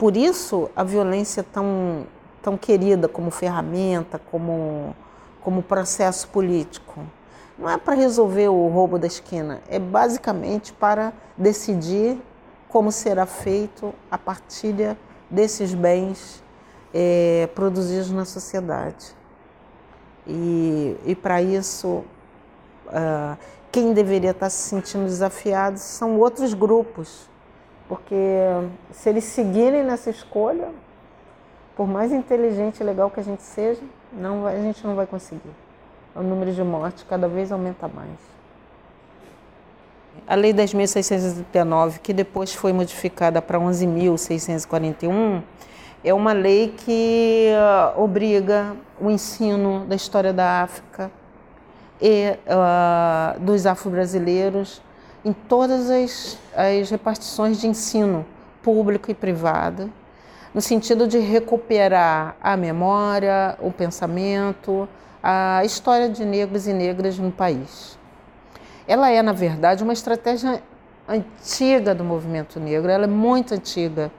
por isso a violência é tão, tão querida como ferramenta, como, como processo político. Não é para resolver o roubo da esquina, é basicamente para decidir como será feito a partilha desses bens é, produzidos na sociedade. E, e para isso, uh, quem deveria estar se sentindo desafiado são outros grupos, porque se eles seguirem nessa escolha, por mais inteligente e legal que a gente seja, não, a gente não vai conseguir o número de mortes cada vez aumenta mais. A Lei 10.639, que depois foi modificada para 11.641, é uma lei que uh, obriga o ensino da história da África e uh, dos afro-brasileiros em todas as, as repartições de ensino público e privado, no sentido de recuperar a memória, o pensamento, a história de negros e negras no país. Ela é, na verdade, uma estratégia antiga do movimento negro, ela é muito antiga.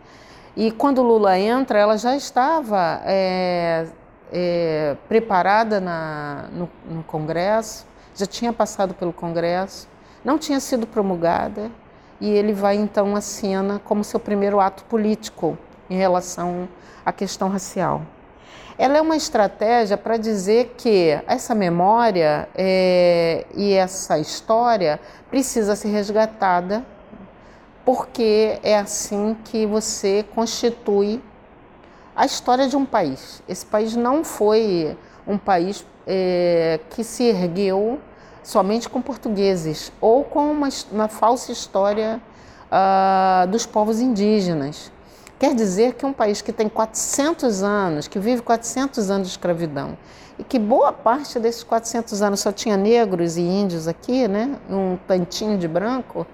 E quando Lula entra, ela já estava é, é, preparada na, no, no Congresso, já tinha passado pelo Congresso, não tinha sido promulgada, e ele vai então à cena como seu primeiro ato político em relação à questão racial. Ela é uma estratégia para dizer que essa memória é, e essa história precisa ser resgatada, porque é assim que você constitui a história de um país. Esse país não foi um país é, que se ergueu somente com portugueses ou com uma, uma falsa história uh, dos povos indígenas. Quer dizer que um país que tem 400 anos, que vive 400 anos de escravidão, e que boa parte desses 400 anos só tinha negros e índios aqui, né? um tantinho de branco,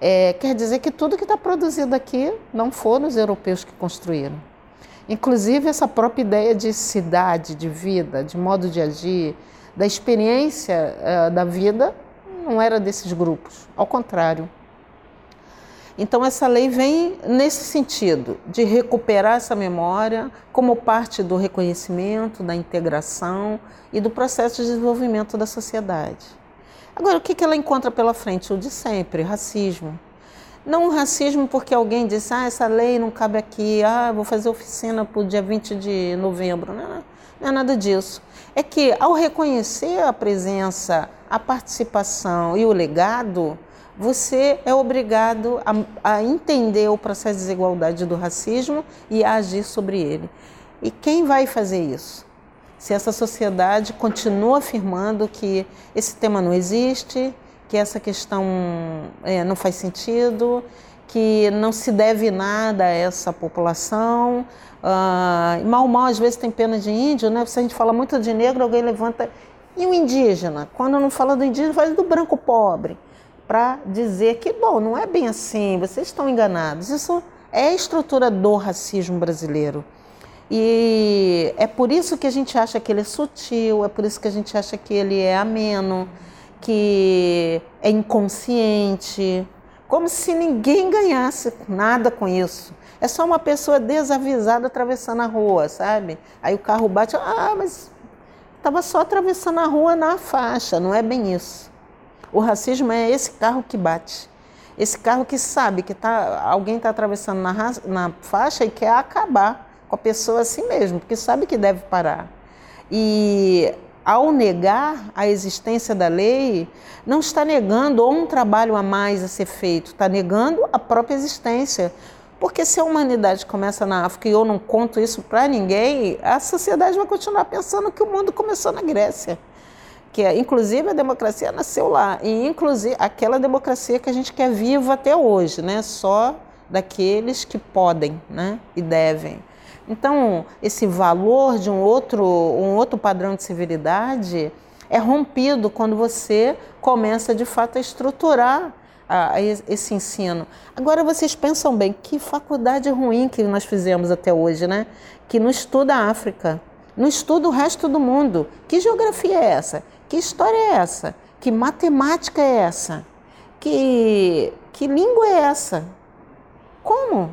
é, quer dizer que tudo que está produzido aqui não foram os europeus que construíram. Inclusive essa própria ideia de cidade, de vida, de modo de agir, da experiência uh, da vida, não era desses grupos. Ao contrário, então, essa lei vem nesse sentido, de recuperar essa memória como parte do reconhecimento, da integração e do processo de desenvolvimento da sociedade. Agora, o que ela encontra pela frente? O de sempre: racismo. Não o racismo porque alguém disse, ah, essa lei não cabe aqui, ah, vou fazer oficina para o dia 20 de novembro. Não, não é nada disso. É que, ao reconhecer a presença, a participação e o legado, você é obrigado a, a, entender o processo de desigualdade do racismo e a agir sobre ele. E quem vai fazer isso? Se essa sociedade continua afirmando que esse tema não existe, que essa questão é, não faz sentido, que não se deve nada a essa população. Uh, mal, mal, às vezes tem pena de índio, né? Se a gente fala muito de negro, alguém levanta. E o indígena? Quando não fala do indígena, fala do branco pobre para dizer que, bom, não é bem assim, vocês estão enganados. Isso é a estrutura do racismo brasileiro. E é por isso que a gente acha que ele é sutil, é por isso que a gente acha que ele é ameno, que é inconsciente, como se ninguém ganhasse nada com isso. É só uma pessoa desavisada atravessando a rua, sabe? Aí o carro bate, ah, mas estava só atravessando a rua na faixa, não é bem isso. O racismo é esse carro que bate. Esse carro que sabe que tá, alguém está atravessando na, na faixa e quer acabar com a pessoa assim mesmo, porque sabe que deve parar. E ao negar a existência da lei, não está negando um trabalho a mais a ser feito, está negando a própria existência. Porque se a humanidade começa na África e eu não conto isso para ninguém, a sociedade vai continuar pensando que o mundo começou na Grécia. Que é, inclusive a democracia nasceu lá. E inclusive aquela democracia que a gente quer viva até hoje, né? Só daqueles que podem né? e devem. Então, esse valor de um outro, um outro padrão de civilidade é rompido quando você começa de fato a estruturar a, a esse ensino. Agora vocês pensam bem, que faculdade ruim que nós fizemos até hoje, né? Que não estuda a África, não estuda o resto do mundo. Que geografia é essa? Que história é essa? Que matemática é essa? Que, que língua é essa? Como?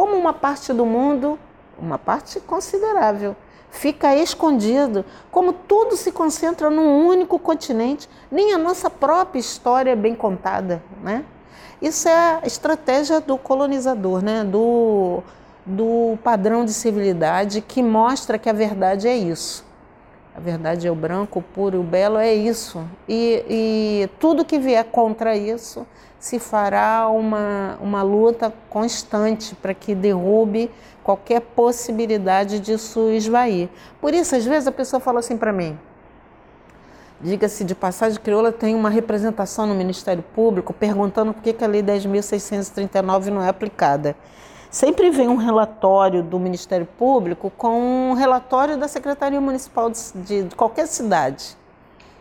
Como uma parte do mundo uma parte considerável, fica escondido, como tudo se concentra num único continente, nem a nossa própria história é bem contada, né? Isso é a estratégia do colonizador, né? Do, do padrão de civilidade que mostra que a verdade é isso. A verdade é o branco, o puro e o belo, é isso. E, e tudo que vier contra isso se fará uma, uma luta constante para que derrube qualquer possibilidade disso esvair. Por isso, às vezes, a pessoa fala assim para mim: diga-se de passagem, crioula tem uma representação no Ministério Público perguntando por que, a Lei 10.639 não é aplicada. Sempre vem um relatório do Ministério Público com um relatório da Secretaria Municipal de, de qualquer cidade,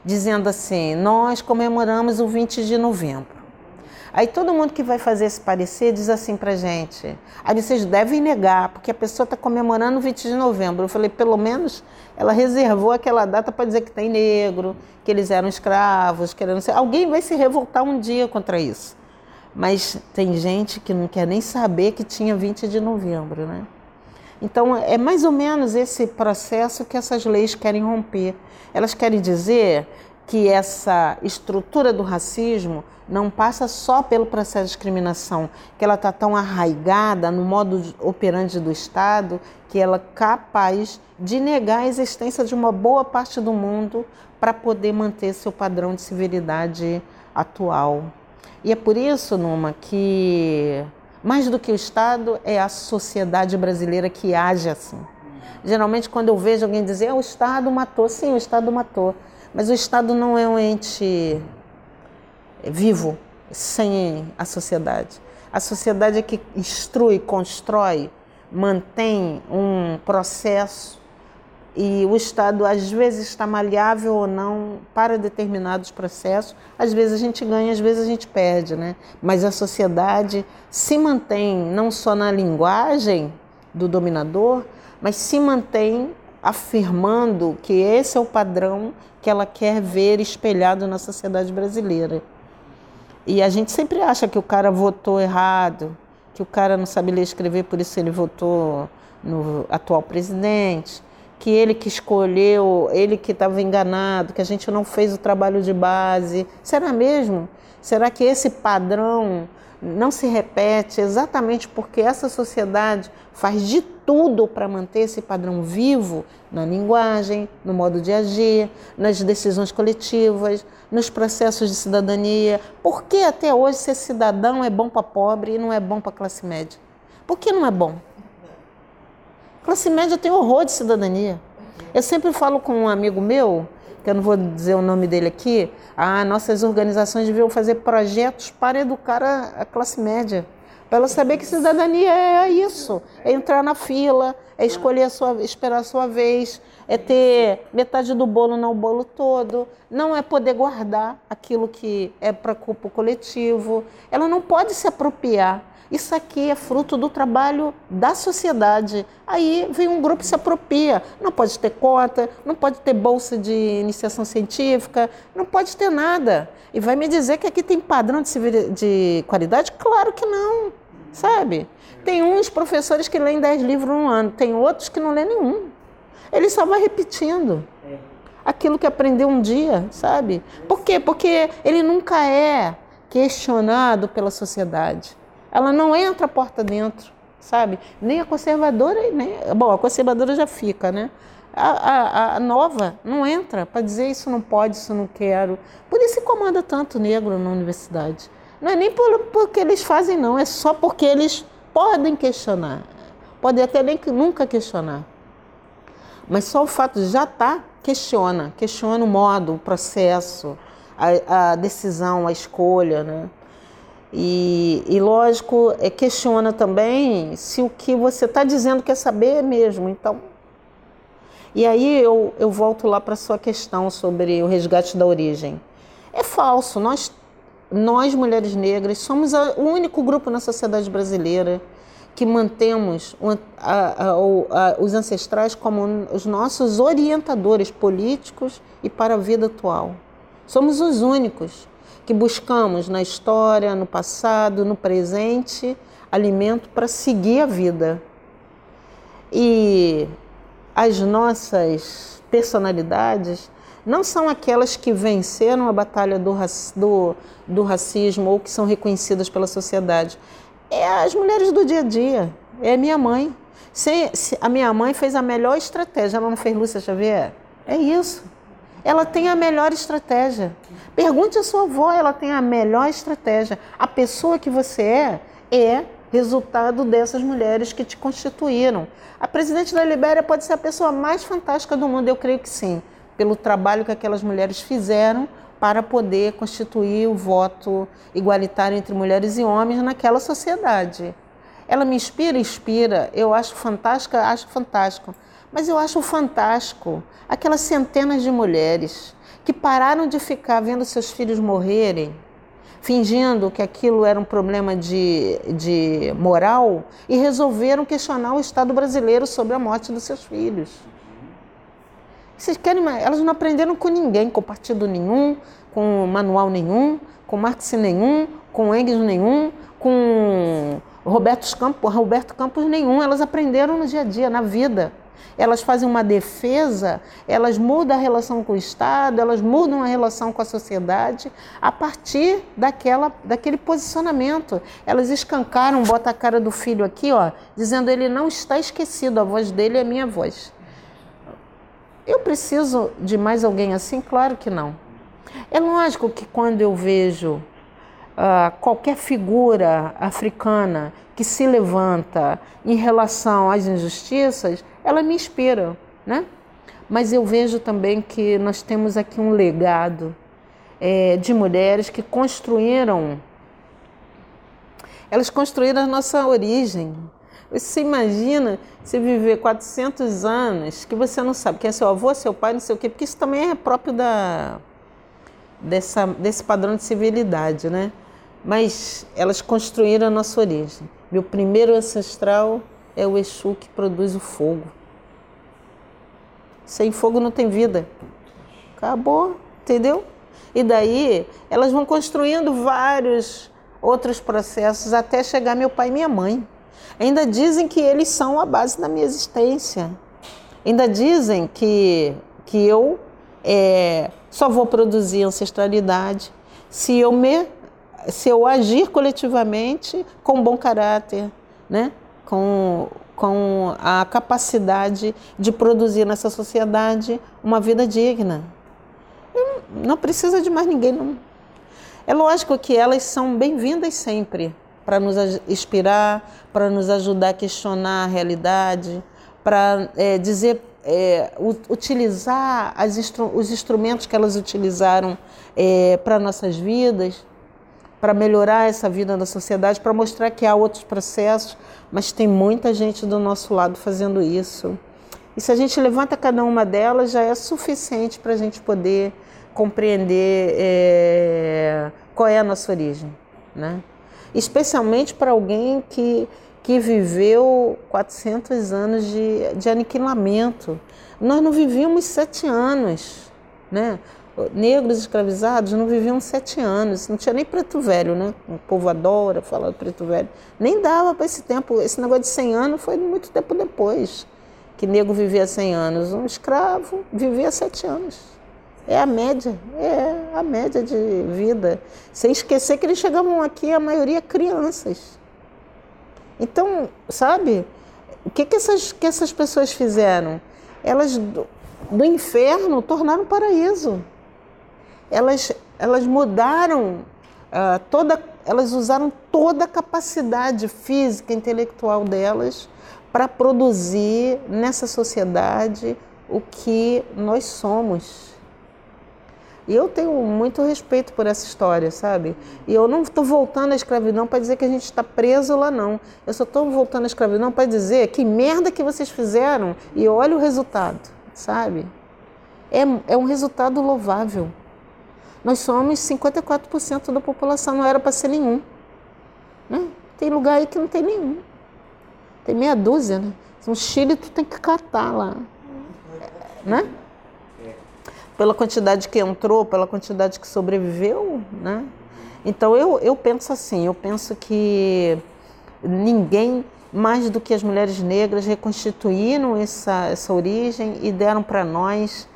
dizendo assim: nós comemoramos o 20 de novembro. Aí todo mundo que vai fazer esse parecer diz assim pra gente: aí vocês devem negar, porque a pessoa está comemorando o 20 de novembro. Eu falei: pelo menos ela reservou aquela data para dizer que tem negro, que eles eram escravos, querendo ser. Alguém vai se revoltar um dia contra isso. Mas tem gente que não quer nem saber que tinha 20 de novembro, né? Então é mais ou menos esse processo que essas leis querem romper. Elas querem dizer que essa estrutura do racismo não passa só pelo processo de discriminação, que ela está tão arraigada no modo operante do Estado que ela é capaz de negar a existência de uma boa parte do mundo para poder manter seu padrão de civilidade atual. E é por isso, Numa, que mais do que o Estado é a sociedade brasileira que age assim. Geralmente, quando eu vejo alguém dizer, ah, o Estado matou, sim, o Estado matou mas o Estado não é um ente vivo sem a sociedade. A sociedade é que instrui, constrói, mantém um processo e o Estado às vezes está maleável ou não para determinados processos. Às vezes a gente ganha, às vezes a gente perde, né? Mas a sociedade se mantém não só na linguagem do dominador, mas se mantém afirmando que esse é o padrão que ela quer ver espelhado na sociedade brasileira. E a gente sempre acha que o cara votou errado, que o cara não sabe ler e escrever, por isso ele votou no atual presidente, que ele que escolheu, ele que estava enganado, que a gente não fez o trabalho de base. Será mesmo? Será que esse padrão não se repete exatamente porque essa sociedade faz de tudo para manter esse padrão vivo na linguagem, no modo de agir, nas decisões coletivas, nos processos de cidadania. Por que até hoje ser cidadão é bom para pobre e não é bom para classe média? Por que não é bom? Classe média tem horror de cidadania. Eu sempre falo com um amigo meu que eu não vou dizer o nome dele aqui, ah, nossas organizações deviam fazer projetos para educar a, a classe média. Para ela saber que cidadania é isso, é entrar na fila, é escolher a sua, esperar a sua vez, é ter metade do bolo, não o bolo todo, não é poder guardar aquilo que é para culpa coletivo. Ela não pode se apropriar Isso aqui é fruto do trabalho da sociedade. Aí vem um grupo e se apropria. Não pode ter cota, não pode ter bolsa de iniciação científica, não pode ter nada. E vai me dizer que aqui tem padrão de, de qualidade? Claro que não, sabe? Tem uns professores que leem 10 livros no ano, tem outros que não lêem nenhum. Ele só vai repetindo aquilo que aprendeu um dia, sabe? Por quê? Porque ele nunca é questionado pela sociedade. Ela não entra a porta dentro, sabe? Nem a conservadora, nem. Bom, a conservadora já fica, né? A, a, a nova não entra para dizer isso não pode, isso não quero. Por isso incomoda tanto negro na universidade. Não é nem por, porque eles fazem, não, é só porque eles podem questionar. Podem até nem nunca questionar. Mas só o fato de já estar, tá, questiona. Questiona o modo, o processo, a, a decisão, a escolha, né? E, e, lógico, é, questiona também se o que você está dizendo quer saber é mesmo. Então, e aí eu, eu volto lá para sua questão sobre o resgate da origem. É falso. Nós, nós mulheres negras, somos a, o único grupo na sociedade brasileira que mantemos a, a, os ancestrais como os nossos orientadores políticos e para a vida atual. Somos os únicos que buscamos na história, no passado, no presente, alimento para seguir a vida. E as nossas personalidades não são aquelas que venceram a batalha do, do, do racismo ou que são reconhecidas pela sociedade. É as mulheres do dia a dia. É minha mãe. Se, se, a minha mãe fez a melhor estratégia, ela não fez Lúcia Xavier? É isso ela tem a melhor estratégia. Pergunte à sua avó, ela tem a melhor estratégia. A pessoa que você é é resultado dessas mulheres que te constituíram. A presidente da Libéria pode ser a pessoa mais fantástica do mundo, eu creio que sim, pelo trabalho que aquelas mulheres fizeram para poder constituir o voto igualitário entre mulheres e homens naquela sociedade. Ela me inspira, inspira. Eu acho fantástica, acho fantástico. Mas eu acho fantástico aquelas centenas de mulheres que pararam de ficar vendo seus filhos morrerem, fingindo que aquilo era um problema de, de moral e resolveram questionar o Estado brasileiro sobre a morte dos seus filhos. Vocês querem, elas não aprenderam com ninguém, com partido nenhum, com manual nenhum, com Marx nenhum, com Engels nenhum, com Roberto Campos, Roberto Campos nenhum. Elas aprenderam no dia a dia, na vida elas fazem uma defesa, elas mudam a relação com o Estado, elas mudam a relação com a sociedade a partir daquela, daquele posicionamento. Elas escancaram, bota a cara do filho aqui, ó, dizendo ele não está esquecido, a voz dele é minha voz. Eu preciso de mais alguém assim? Claro que não. É lógico que quando eu vejo uh, qualquer figura africana que se levanta em relação às injustiças, ela me inspira, né? Mas eu vejo também que nós temos aqui um legado é, de mulheres que construíram, elas construíram a nossa origem. Você imagina você viver 400 anos que você não sabe quem é seu avô, seu pai, não sei o quê, porque isso também é próprio da, dessa, desse padrão de civilidade, né? Mas elas construíram a nossa origem. Meu primeiro ancestral é o Exu que produz o fogo. Sem fogo não tem vida. Acabou, entendeu? E daí elas vão construindo vários outros processos até chegar meu pai e minha mãe. Ainda dizem que eles são a base da minha existência. Ainda dizem que, que eu é, só vou produzir ancestralidade se eu me se eu agir coletivamente com bom caráter, né? com com a capacidade de produzir nessa sociedade uma vida digna. Não precisa de mais ninguém. Não. É lógico que elas são bem-vindas sempre para nos inspirar, para nos ajudar a questionar a realidade, para é, dizer, é, utilizar instru os instrumentos que elas utilizaram é, para nossas vidas para melhorar essa vida na sociedade, para mostrar que há outros processos, mas tem muita gente do nosso lado fazendo isso. E se a gente levanta cada uma delas, já é suficiente para a gente poder compreender é, qual é a nossa origem. Né? especialmente para alguém que, que viveu 400 anos de, de aniquilamento. Nós não vivíamos sete anos, né? Negros escravizados não viviam sete anos, não tinha nem preto velho, né? O povo adora falar do preto velho. Nem dava para esse tempo. Esse negócio de 100 anos foi muito tempo depois que negro vivia 100 anos. Um escravo vivia sete anos. É a média, é a média de vida. Sem esquecer que eles chegavam aqui, a maioria crianças. Então, sabe, o que, que, essas, que essas pessoas fizeram? Elas do, do inferno tornaram paraíso. Elas, elas mudaram uh, toda, elas usaram toda a capacidade física, intelectual delas para produzir nessa sociedade o que nós somos. E eu tenho muito respeito por essa história, sabe? E eu não estou voltando à escravidão para dizer que a gente está preso lá, não. Eu só estou voltando à escravidão para dizer que merda que vocês fizeram e olha o resultado, sabe? É, é um resultado louvável. Nós somos 54% da população, não era para ser nenhum. Né? Tem lugar aí que não tem nenhum. Tem meia dúzia, né? No Chile tu tem que catar lá. Né? Pela quantidade que entrou, pela quantidade que sobreviveu, né? Então eu, eu penso assim, eu penso que ninguém mais do que as mulheres negras reconstituíram essa, essa origem e deram para nós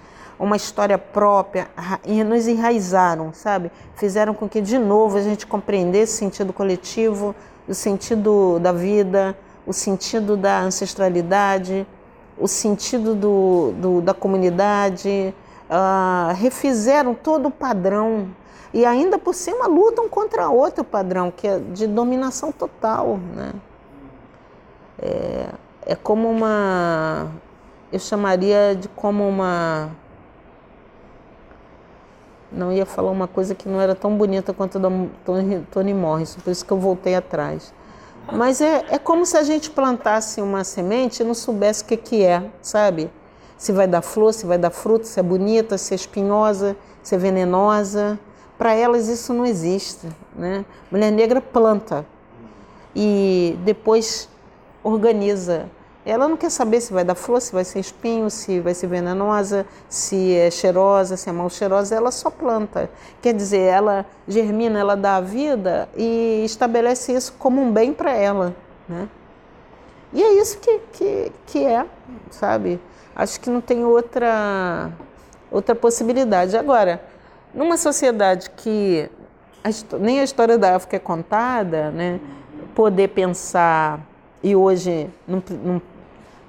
uma história própria e nos enraizaram, sabe? Fizeram com que de novo a gente compreendesse o sentido coletivo, o sentido da vida, o sentido da ancestralidade, o sentido do, do da comunidade, uh, refizeram todo o padrão e ainda por cima lutam contra outro padrão, que é de dominação total. Né? É, é como uma. Eu chamaria de como uma. Não ia falar uma coisa que não era tão bonita quanto a da Toni Morrison, por isso que eu voltei atrás mas é, é como se a gente plantasse uma semente e não soubesse o que, que é, sabe? Se vai dar flor, se vai dar fruto, se é bonita, se é espinhosa, se é venenosa. Para elas isso não existe. Né? Mulher negra planta e depois organiza ela não quer saber se vai dar flor, se vai ser espinho, se vai ser venenosa, se é cheirosa, se é mal cheirosa, ela só planta. Quer dizer, ela germina, ela dá a vida e estabelece isso como um bem para ela. Né? E é isso que, que, que é, sabe? Acho que não tem outra, outra possibilidade. Agora, numa sociedade que a, nem a história da África é contada, né? poder pensar e hoje não, não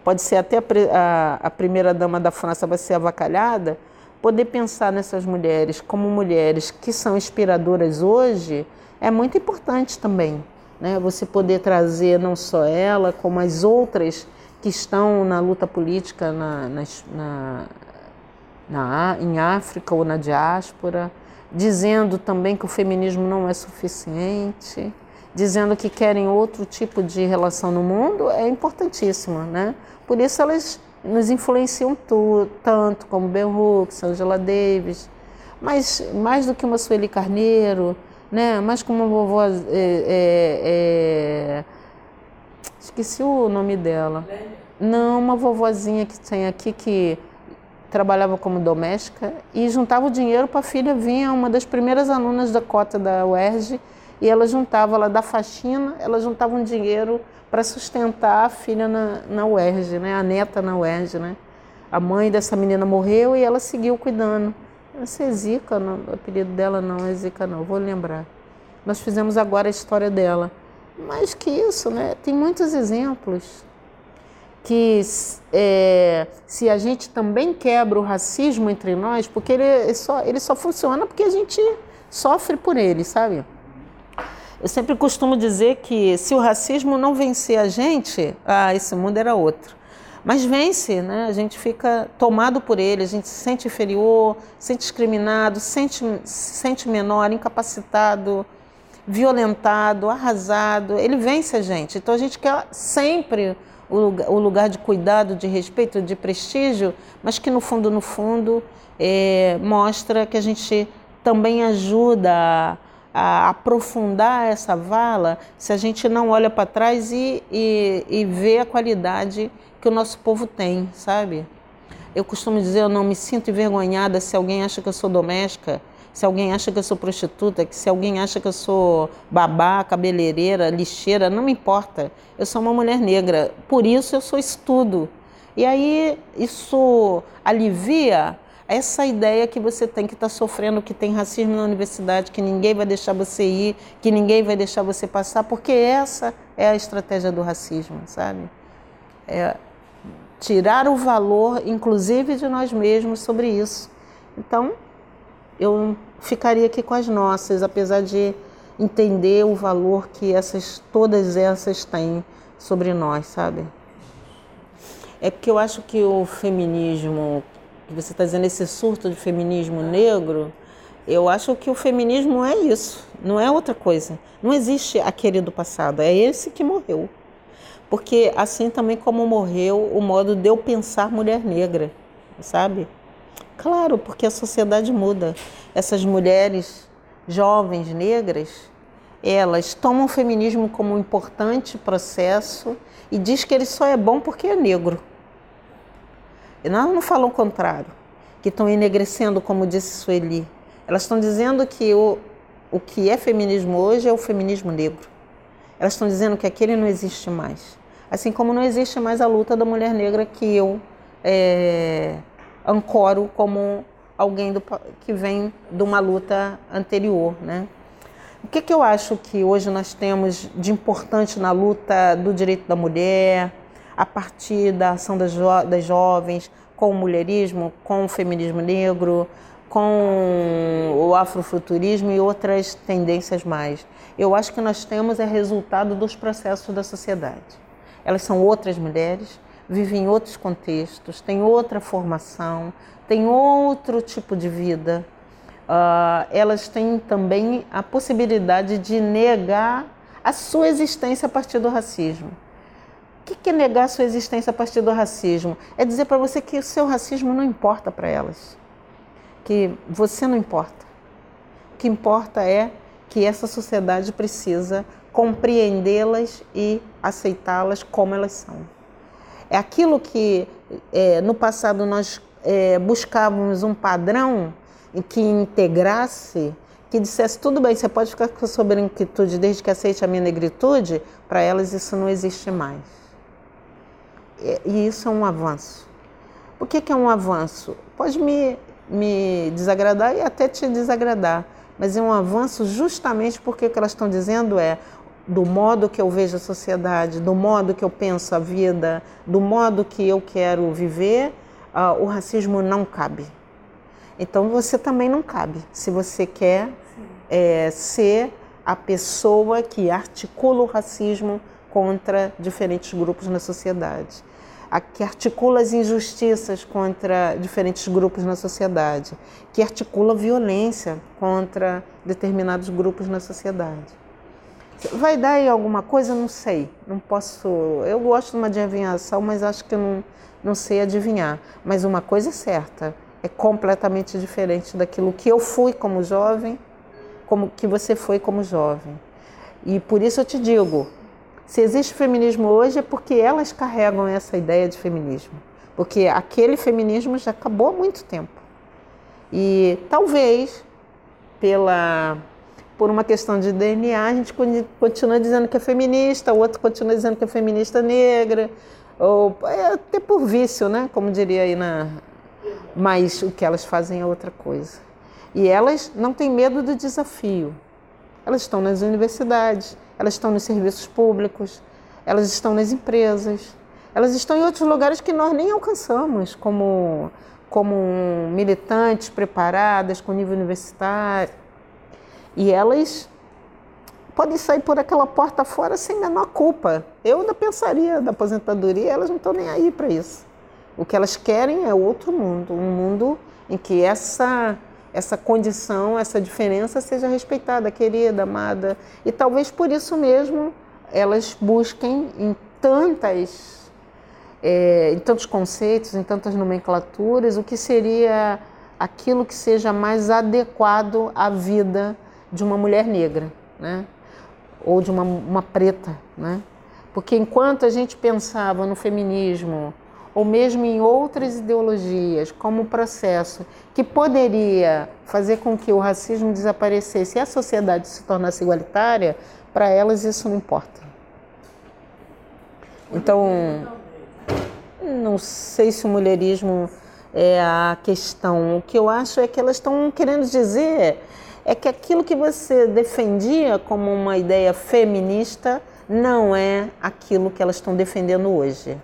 pode ser até a, a, primeira-dama da França vai ser avacalhada, poder pensar nessas mulheres como mulheres que são inspiradoras hoje é muito importante também. Né? Você poder trazer não só ela, como as outras que estão na luta política na, na, na, em África ou na diáspora, dizendo também que o feminismo não é suficiente, dizendo que querem outro tipo de relação no mundo, é importantíssimo, né? Por isso elas nos influenciam tu, tanto, como Ben Hooks, Angela Davis, mas mais do que uma Sueli Carneiro, né? mais como uma vovó. É, é, é... esqueci o nome dela. Não, uma vovozinha que tem aqui que trabalhava como doméstica e juntava o dinheiro para a filha vir, uma das primeiras alunas da cota da UERJ, e ela juntava, ela da faxina, ela juntava um dinheiro para sustentar a filha na, na UERJ, né? a neta na UERJ. Né? A mãe dessa menina morreu e ela seguiu cuidando. Essa é Zica, não, o apelido dela não é Zica não, vou lembrar. Nós fizemos agora a história dela. Mais que isso, né? tem muitos exemplos que é, se a gente também quebra o racismo entre nós, porque ele só, ele só funciona porque a gente sofre por ele, sabe? Eu sempre costumo dizer que se o racismo não vencer a gente, ah, esse mundo era outro. Mas vence, né? A gente fica tomado por ele, a gente se sente inferior, se sente discriminado, se sente, se sente menor, incapacitado, violentado, arrasado. Ele vence a gente. Então a gente quer sempre o lugar, o lugar de cuidado, de respeito, de prestígio, mas que no fundo, no fundo, é, mostra que a gente também ajuda a aprofundar essa vala se a gente não olha para trás e, e, e vê a qualidade que o nosso povo tem, sabe? Eu costumo dizer, eu não me sinto envergonhada se alguém acha que eu sou doméstica, se alguém acha que eu sou prostituta, se alguém acha que eu sou babá, cabeleireira, lixeira, não me importa. Eu sou uma mulher negra, por isso eu sou estudo. E aí isso alivia essa ideia que você tem que está sofrendo, que tem racismo na universidade, que ninguém vai deixar você ir, que ninguém vai deixar você passar, porque essa é a estratégia do racismo, sabe? É tirar o valor, inclusive de nós mesmos, sobre isso. Então, eu ficaria aqui com as nossas, apesar de entender o valor que essas, todas essas têm sobre nós, sabe? É porque eu acho que o feminismo que você está dizendo esse surto de feminismo negro, eu acho que o feminismo é isso, não é outra coisa. Não existe aquele do passado, é esse que morreu. Porque assim também como morreu o modo de eu pensar mulher negra, sabe? Claro, porque a sociedade muda. Essas mulheres jovens negras, elas tomam o feminismo como um importante processo e diz que ele só é bom porque é negro. Elas não falam o contrário, que estão enegrecendo, como disse Sueli. Elas estão dizendo que o, o que é feminismo hoje é o feminismo negro. Elas estão dizendo que aquele não existe mais. Assim como não existe mais a luta da mulher negra que eu é, ancoro como alguém do, que vem de uma luta anterior. Né? O que, que eu acho que hoje nós temos de importante na luta do direito da mulher, a partir da ação das, jo das jovens, com o mulherismo, com o feminismo negro, com o afrofuturismo e outras tendências mais. Eu acho que nós temos é resultado dos processos da sociedade. Elas são outras mulheres, vivem em outros contextos, têm outra formação, têm outro tipo de vida. Uh, elas têm também a possibilidade de negar a sua existência a partir do racismo. O que é negar sua existência a partir do racismo? É dizer para você que o seu racismo não importa para elas, que você não importa. O que importa é que essa sociedade precisa compreendê-las e aceitá-las como elas são. É aquilo que é, no passado nós é, buscávamos um padrão que integrasse, que dissesse tudo bem, você pode ficar com a sua branquitude desde que aceite a minha negritude, para elas isso não existe mais. E isso é um avanço. Por que, que é um avanço? Pode me, me desagradar e até te desagradar, mas é um avanço justamente porque o que elas estão dizendo é do modo que eu vejo a sociedade, do modo que eu penso a vida, do modo que eu quero viver, uh, o racismo não cabe. Então você também não cabe, se você quer é, ser a pessoa que articula o racismo contra diferentes grupos na sociedade, que articula as injustiças contra diferentes grupos na sociedade, que articula violência contra determinados grupos na sociedade. Vai dar aí alguma coisa? Não sei. Não posso. Eu gosto de uma adivinhação, mas acho que não, não sei adivinhar. Mas uma coisa é certa: é completamente diferente daquilo que eu fui como jovem, como que você foi como jovem. E por isso eu te digo: se existe feminismo hoje é porque elas carregam essa ideia de feminismo. Porque aquele feminismo já acabou há muito tempo. E talvez pela por uma questão de DNA, a gente continua dizendo que é feminista, o outro continua dizendo que é feminista negra, ou é até por vício, né? Como diria aí na. Mas o que elas fazem é outra coisa. E elas não têm medo do desafio. Elas estão nas universidades, elas estão nos serviços públicos, elas estão nas empresas, elas estão em outros lugares que nós nem alcançamos, como, como militantes preparadas, com nível universitário. E elas podem sair por aquela porta fora sem menor culpa. Eu ainda pensaria da aposentadoria, elas não estão nem aí para isso. O que elas querem é outro mundo, um mundo em que essa essa condição, essa diferença seja respeitada, querida, amada. E talvez por isso mesmo elas busquem em tantas, é, em tantos conceitos, em tantas nomenclaturas, o que seria aquilo que seja mais adequado à vida de uma mulher negra, né? ou de uma, uma preta. Né? Porque enquanto a gente pensava no feminismo, ou mesmo em outras ideologias, como processo que poderia fazer com que o racismo desaparecesse e a sociedade se tornasse igualitária, para elas isso não importa. Então, não sei se o mulherismo é a questão. O que eu acho é que elas estão querendo dizer é que aquilo que você defendia como uma ideia feminista não é aquilo que elas estão defendendo hoje.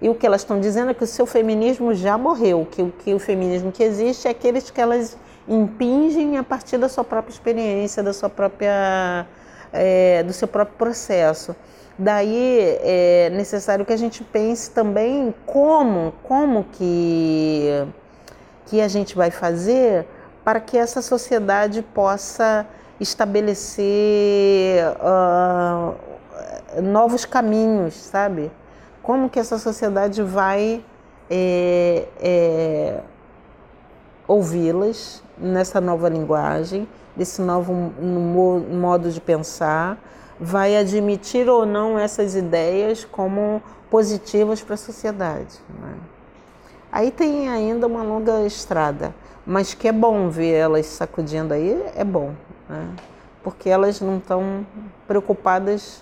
E o que elas estão dizendo é que o seu feminismo já morreu, que o que o feminismo que existe é aqueles que elas impingem a partir da sua própria experiência, da sua própria, é, do seu próprio processo. Daí é necessário que a gente pense também como, como que, que a gente vai fazer para que essa sociedade possa estabelecer uh, novos caminhos, sabe? Como que essa sociedade vai é, é, ouvi-las nessa nova linguagem, desse novo modo de pensar, vai admitir ou não essas ideias como positivas para a sociedade. Né? Aí tem ainda uma longa estrada, mas que é bom ver elas sacudindo aí, é bom, né? porque elas não estão preocupadas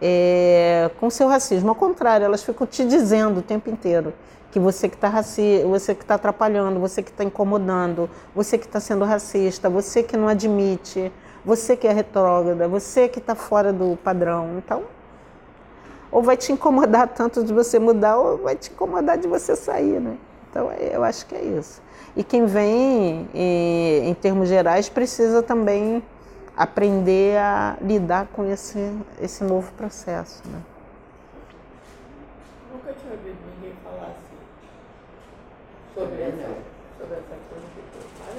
é, com seu racismo. Ao contrário, elas ficam te dizendo o tempo inteiro que você que está raci você que está atrapalhando, você que está incomodando, você que está sendo racista, você que não admite, você que é retrógrada, você que está fora do padrão. Então, ou vai te incomodar tanto de você mudar, ou vai te incomodar de você sair, né? Então, é, eu acho que é isso. E quem vem, em, em termos gerais, precisa também aprender a lidar com esse, esse novo processo. Né? Nunca tinha ouvido ninguém falar assim sobre essa, sobre essa coisa.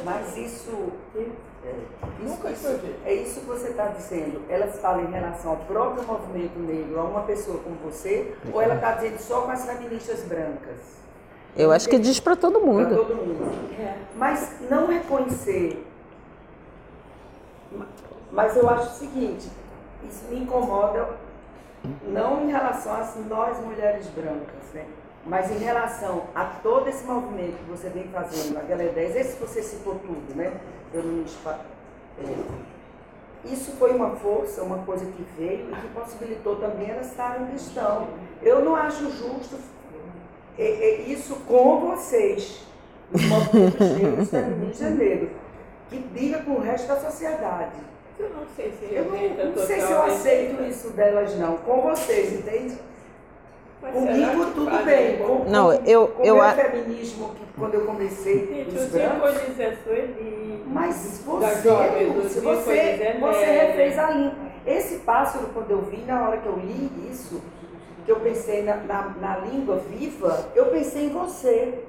Mas isso, é, isso, isso é isso que você está dizendo. Elas falam em relação ao próprio movimento negro, a uma pessoa como você, ou ela está dizendo só com as feministas brancas? Eu acho que diz para todo mundo. Para todo mundo. É. Mas não reconhecer. Mas eu acho o seguinte, isso me incomoda não em relação a nós mulheres brancas, né? mas em relação a todo esse movimento que você vem fazendo na Galera 10, esse você citou tudo, né? Eu não é, isso foi uma força, uma coisa que veio e que possibilitou também elas estarem onde estão. Eu não acho justo é, é isso com vocês, os movimentos negros que diga com o resto da sociedade. Eu não sei se eu não, não sei se eu aceito isso delas não, com vocês, entende? Mas Comigo tudo bem. Com, não, eu, com eu, o meu feminismo, que quando eu comecei, Gente, os brancos... É Sueli, mas você, jovem, se você, você refez a língua. Esse pássaro, quando eu vi, na hora que eu li isso, que eu pensei na, na, na língua viva, eu pensei em você.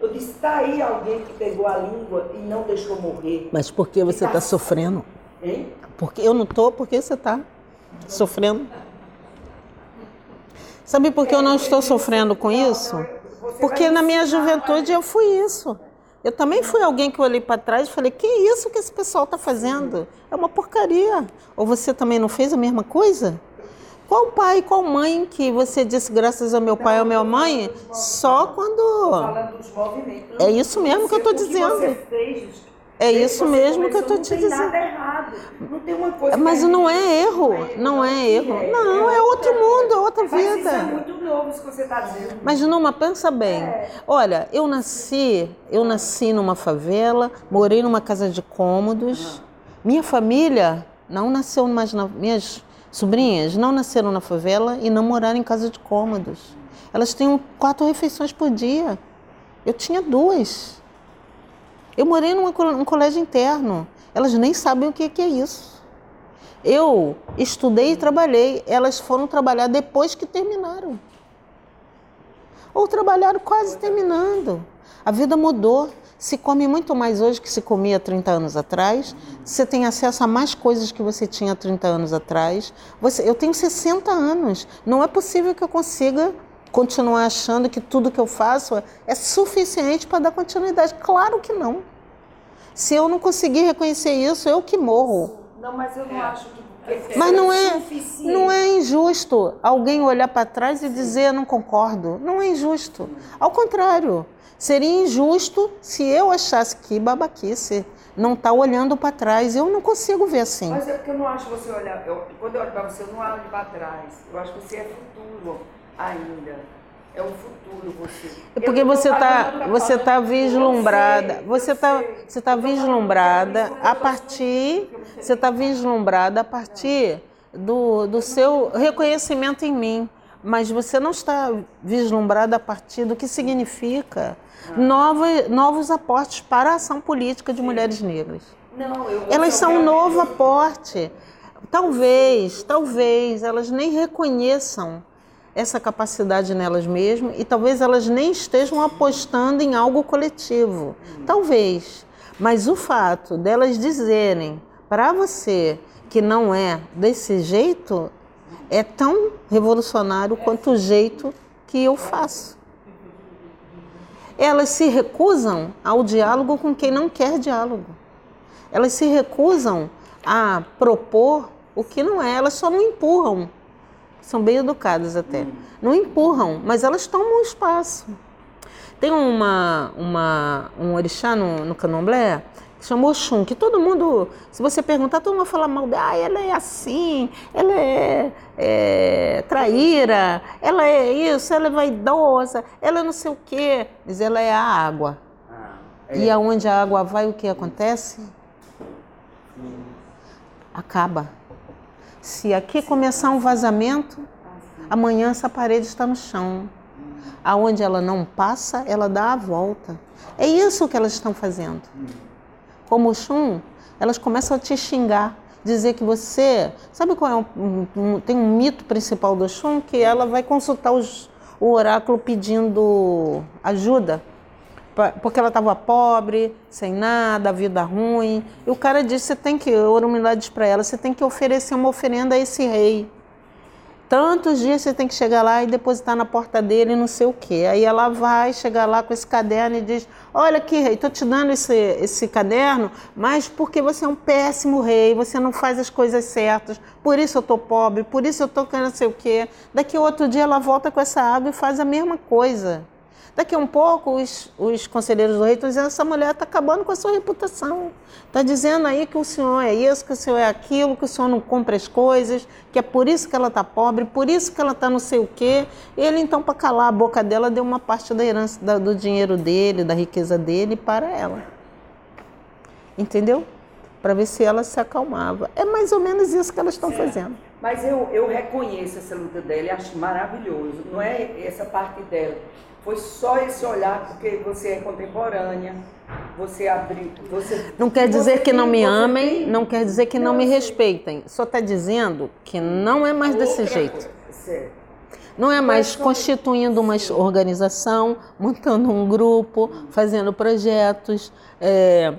Eu disse, está aí alguém que pegou a língua e não deixou morrer. Mas por que você está tá sofrendo? Hein? Porque eu não estou, porque você está sofrendo. Sabe por que eu não estou sofrendo com isso? Porque na minha juventude eu fui isso. Eu também fui alguém que eu olhei para trás e falei: que isso que esse pessoal está fazendo? É uma porcaria. Ou você também não fez a mesma coisa? Qual pai, qual mãe que você disse graças ao meu pai ou minha mãe? Só quando. É isso mesmo que eu estou dizendo. É isso mesmo que eu estou te dizendo. Não tem uma coisa Mas não é erro, não é erro. Não, é outro mundo, é outra vida. Mas é muito novo isso que você está dizendo. Mas Numa, pensa bem. Olha, eu nasci, eu nasci numa favela, morei numa casa de cômodos. Minha família não nasceu mais na minhas sobrinhas não nasceram na favela e não moraram em casa de cômodos. Elas tinham quatro refeições por dia. Eu tinha duas. Eu morei num colégio interno. Elas nem sabem o que é isso. Eu estudei e trabalhei. Elas foram trabalhar depois que terminaram. Ou trabalharam quase terminando. A vida mudou. Se come muito mais hoje que se comia 30 anos atrás. Você tem acesso a mais coisas que você tinha 30 anos atrás. Você, eu tenho 60 anos. Não é possível que eu consiga continuar achando que tudo que eu faço é suficiente para dar continuidade. Claro que não. Se eu não conseguir reconhecer isso, eu que morro. Não, mas eu não é. acho que mas não é, não é injusto alguém olhar para trás e dizer não concordo. Não é injusto. Ao contrário, seria injusto se eu achasse que babaquice não está olhando para trás. Eu não consigo ver assim. Mas é porque eu não acho você olhar. Eu, quando eu olho para você, eu não olho para trás. Eu acho que você é futuro ainda. É o futuro você. É porque você está você tá vislumbrada. Você está você tá vislumbrada a partir você está vislumbrada a partir do, do seu reconhecimento em mim. Mas você não está vislumbrada a partir do que significa novos, novos aportes para a ação política de mulheres negras. Não, eu Elas são um novo aporte. Talvez, talvez elas nem reconheçam essa capacidade nelas mesmas e talvez elas nem estejam apostando em algo coletivo. Talvez. Mas o fato delas dizerem para você que não é desse jeito é tão revolucionário quanto o jeito que eu faço. Elas se recusam ao diálogo com quem não quer diálogo. Elas se recusam a propor o que não é, elas só não empurram são bem educadas até. Não empurram, mas elas tomam espaço. Tem uma, uma, um orixá no, no candomblé chamou Oxum, que todo mundo, se você perguntar, todo mundo fala mal dela. Ah, ela é assim, ela é, é traíra, ela é isso, ela é vaidosa, ela é não sei o quê. Mas ela é a água. Ah, é. E aonde a água vai, o que acontece? Acaba. Se aqui começar um vazamento, amanhã essa parede está no chão. Aonde ela não passa, ela dá a volta. É isso que elas estão fazendo. Como o Xum, elas começam a te xingar, dizer que você. Sabe qual é um, um, tem um mito principal do Xum que ela vai consultar os, o oráculo pedindo ajuda porque ela estava pobre, sem nada, vida ruim. E o cara disse: você tem que, Orumilá diz para ela, você tem que oferecer uma oferenda a esse rei. Tantos dias você tem que chegar lá e depositar na porta dele não sei o quê. Aí ela vai chegar lá com esse caderno e diz: Olha aqui, rei, estou te dando esse, esse caderno, mas porque você é um péssimo rei, você não faz as coisas certas, por isso eu estou pobre, por isso eu estou não sei o quê. Daqui outro dia ela volta com essa água e faz a mesma coisa. Daqui a um pouco, os, os conselheiros do rei estão dizendo: essa mulher está acabando com a sua reputação. Está dizendo aí que o senhor é isso, que o senhor é aquilo, que o senhor não compra as coisas, que é por isso que ela está pobre, por isso que ela está não sei o quê. Ele, então, para calar a boca dela, deu uma parte da herança, da, do dinheiro dele, da riqueza dele para ela. Entendeu? Para ver se ela se acalmava. É mais ou menos isso que elas estão fazendo. Mas eu, eu reconheço essa luta dela e acho maravilhoso. Não é essa parte dela foi só esse olhar, porque você é contemporânea, você abriu. Você, não quer dizer que não me amem, tem, não quer dizer que não, não me respeitem. Só está dizendo que não é mais desse jeito. Não é mais constituindo uma organização, montando um grupo, fazendo projetos, é,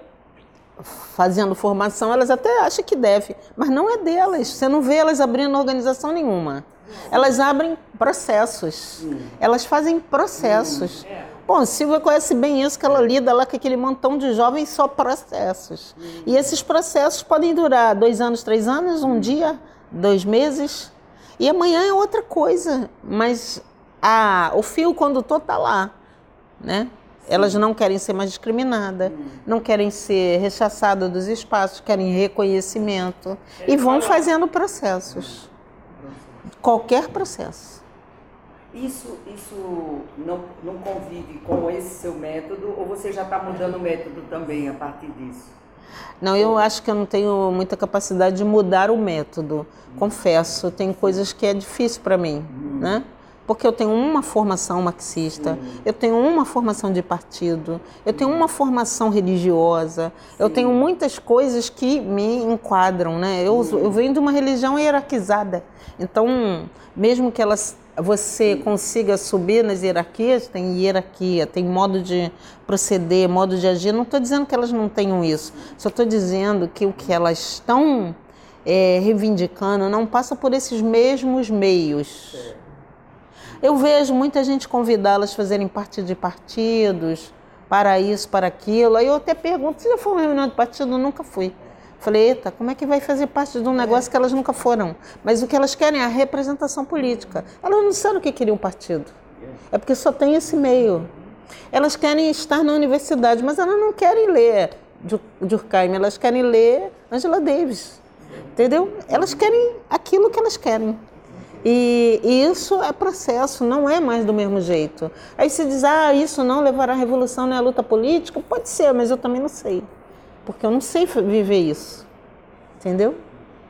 fazendo formação. Elas até acham que deve, mas não é delas. Você não vê elas abrindo organização nenhuma. Elas abrem processos. Elas fazem processos. Bom, Silvia conhece bem isso, que ela lida lá com aquele montão de jovens só processos. E esses processos podem durar dois anos, três anos, um dia, dois meses. E amanhã é outra coisa. Mas a, o fio condutor está lá. Né? Elas não querem ser mais discriminadas, não querem ser rechaçadas dos espaços, querem reconhecimento. E vão fazendo processos qualquer processo. Isso, isso não, não convive com esse seu método ou você já está mudando o método também a partir disso? Não, eu acho que eu não tenho muita capacidade de mudar o método. Confesso, tem coisas que é difícil para mim, hum. né? Porque eu tenho uma formação marxista, hum. eu tenho uma formação de partido, eu tenho uma formação religiosa, Sim. eu tenho muitas coisas que me enquadram, né? Eu, eu venho de uma religião hierarquizada. Então, mesmo que elas você consiga subir nas hierarquias, tem hierarquia, tem modo de proceder, modo de agir. Não estou dizendo que elas não tenham isso, só estou dizendo que o que elas estão é, reivindicando não passa por esses mesmos meios. Eu vejo muita gente convidá-las a fazerem parte de partidos, para isso, para aquilo. Aí eu até pergunto, você já foi uma reunião de partido? Eu nunca fui. Falei, eita, como é que vai fazer parte de um negócio que elas nunca foram? Mas o que elas querem é a representação política. Elas não sabem o que queriam um partido. É porque só tem esse meio. Elas querem estar na universidade, mas elas não querem ler Durkheim, elas querem ler Angela Davis. Entendeu? Elas querem aquilo que elas querem. E, isso é processo, não é mais do mesmo jeito. Aí se diz, ah, isso não levará à revolução, não é luta política? Pode ser, mas eu também não sei. Porque eu não sei viver isso. Entendeu?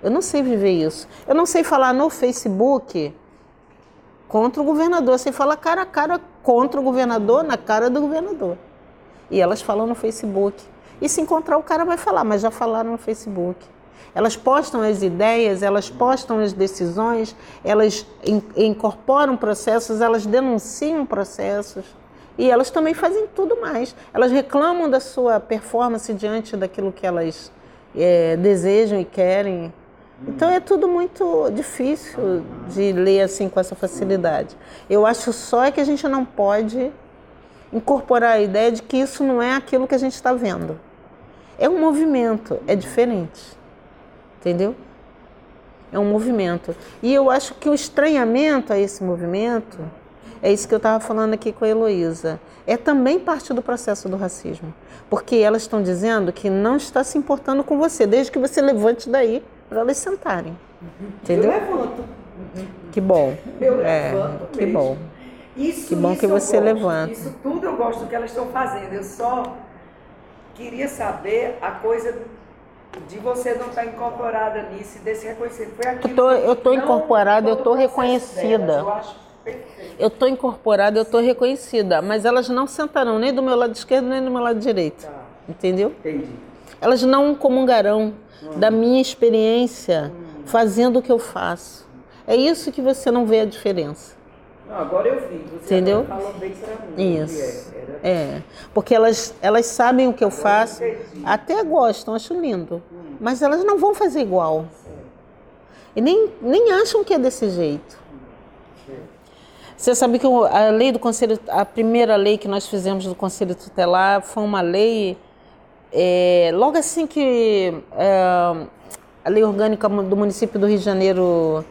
Eu não sei viver isso. Eu não sei falar no Facebook contra o governador. Eu sei falar cara a cara contra o governador, na cara do governador. E elas falam no Facebook. E se encontrar o cara vai falar, mas já falaram no Facebook. Elas postam as ideias, elas postam as decisões, elas in incorporam processos, elas denunciam processos. E elas também fazem tudo mais. Elas reclamam da sua performance diante daquilo que elas é, desejam e querem. Então é tudo muito difícil de ler assim com essa facilidade. Eu acho só que a gente não pode incorporar a ideia de que isso não é aquilo que a gente está vendo. É um movimento, é diferente entendeu? É um movimento. E eu acho que o estranhamento a esse movimento, é isso que eu estava falando aqui com a Heloísa, é também parte do processo do racismo. Porque elas estão dizendo que não está se importando com você, desde que você levante daí para elas sentarem. Entendeu? Eu levanto. Que bom. Eu é, levanto. Que mesmo. bom. Isso, que bom que você gosto. levanta. Isso tudo eu gosto do que elas estão fazendo. Eu só queria saber a coisa de você não estar tá incorporada nisso desse reconhecimento. Foi aquilo eu tô, eu estou incorporada, eu estou reconhecida. Delas, eu acho Eu estou incorporada, eu estou reconhecida, mas elas não sentarão nem do meu lado esquerdo nem do meu lado direito. Tá. Entendeu? Entendi. Elas não comungarão hum. da minha experiência hum. fazendo o que eu faço. É isso que você não vê a diferença. Não, agora eu vi. Você Entendeu? falou bem pra mim. Isso. É, é, porque elas, elas sabem o que eu faço, até gostam, acho lindo, mas elas não vão fazer igual. E nem, nem acham que é desse jeito. Você sabe que a lei do conselho, a primeira lei que nós fizemos do conselho tutelar foi uma lei é, logo assim que é, a lei orgânica do município do Rio de Janeiro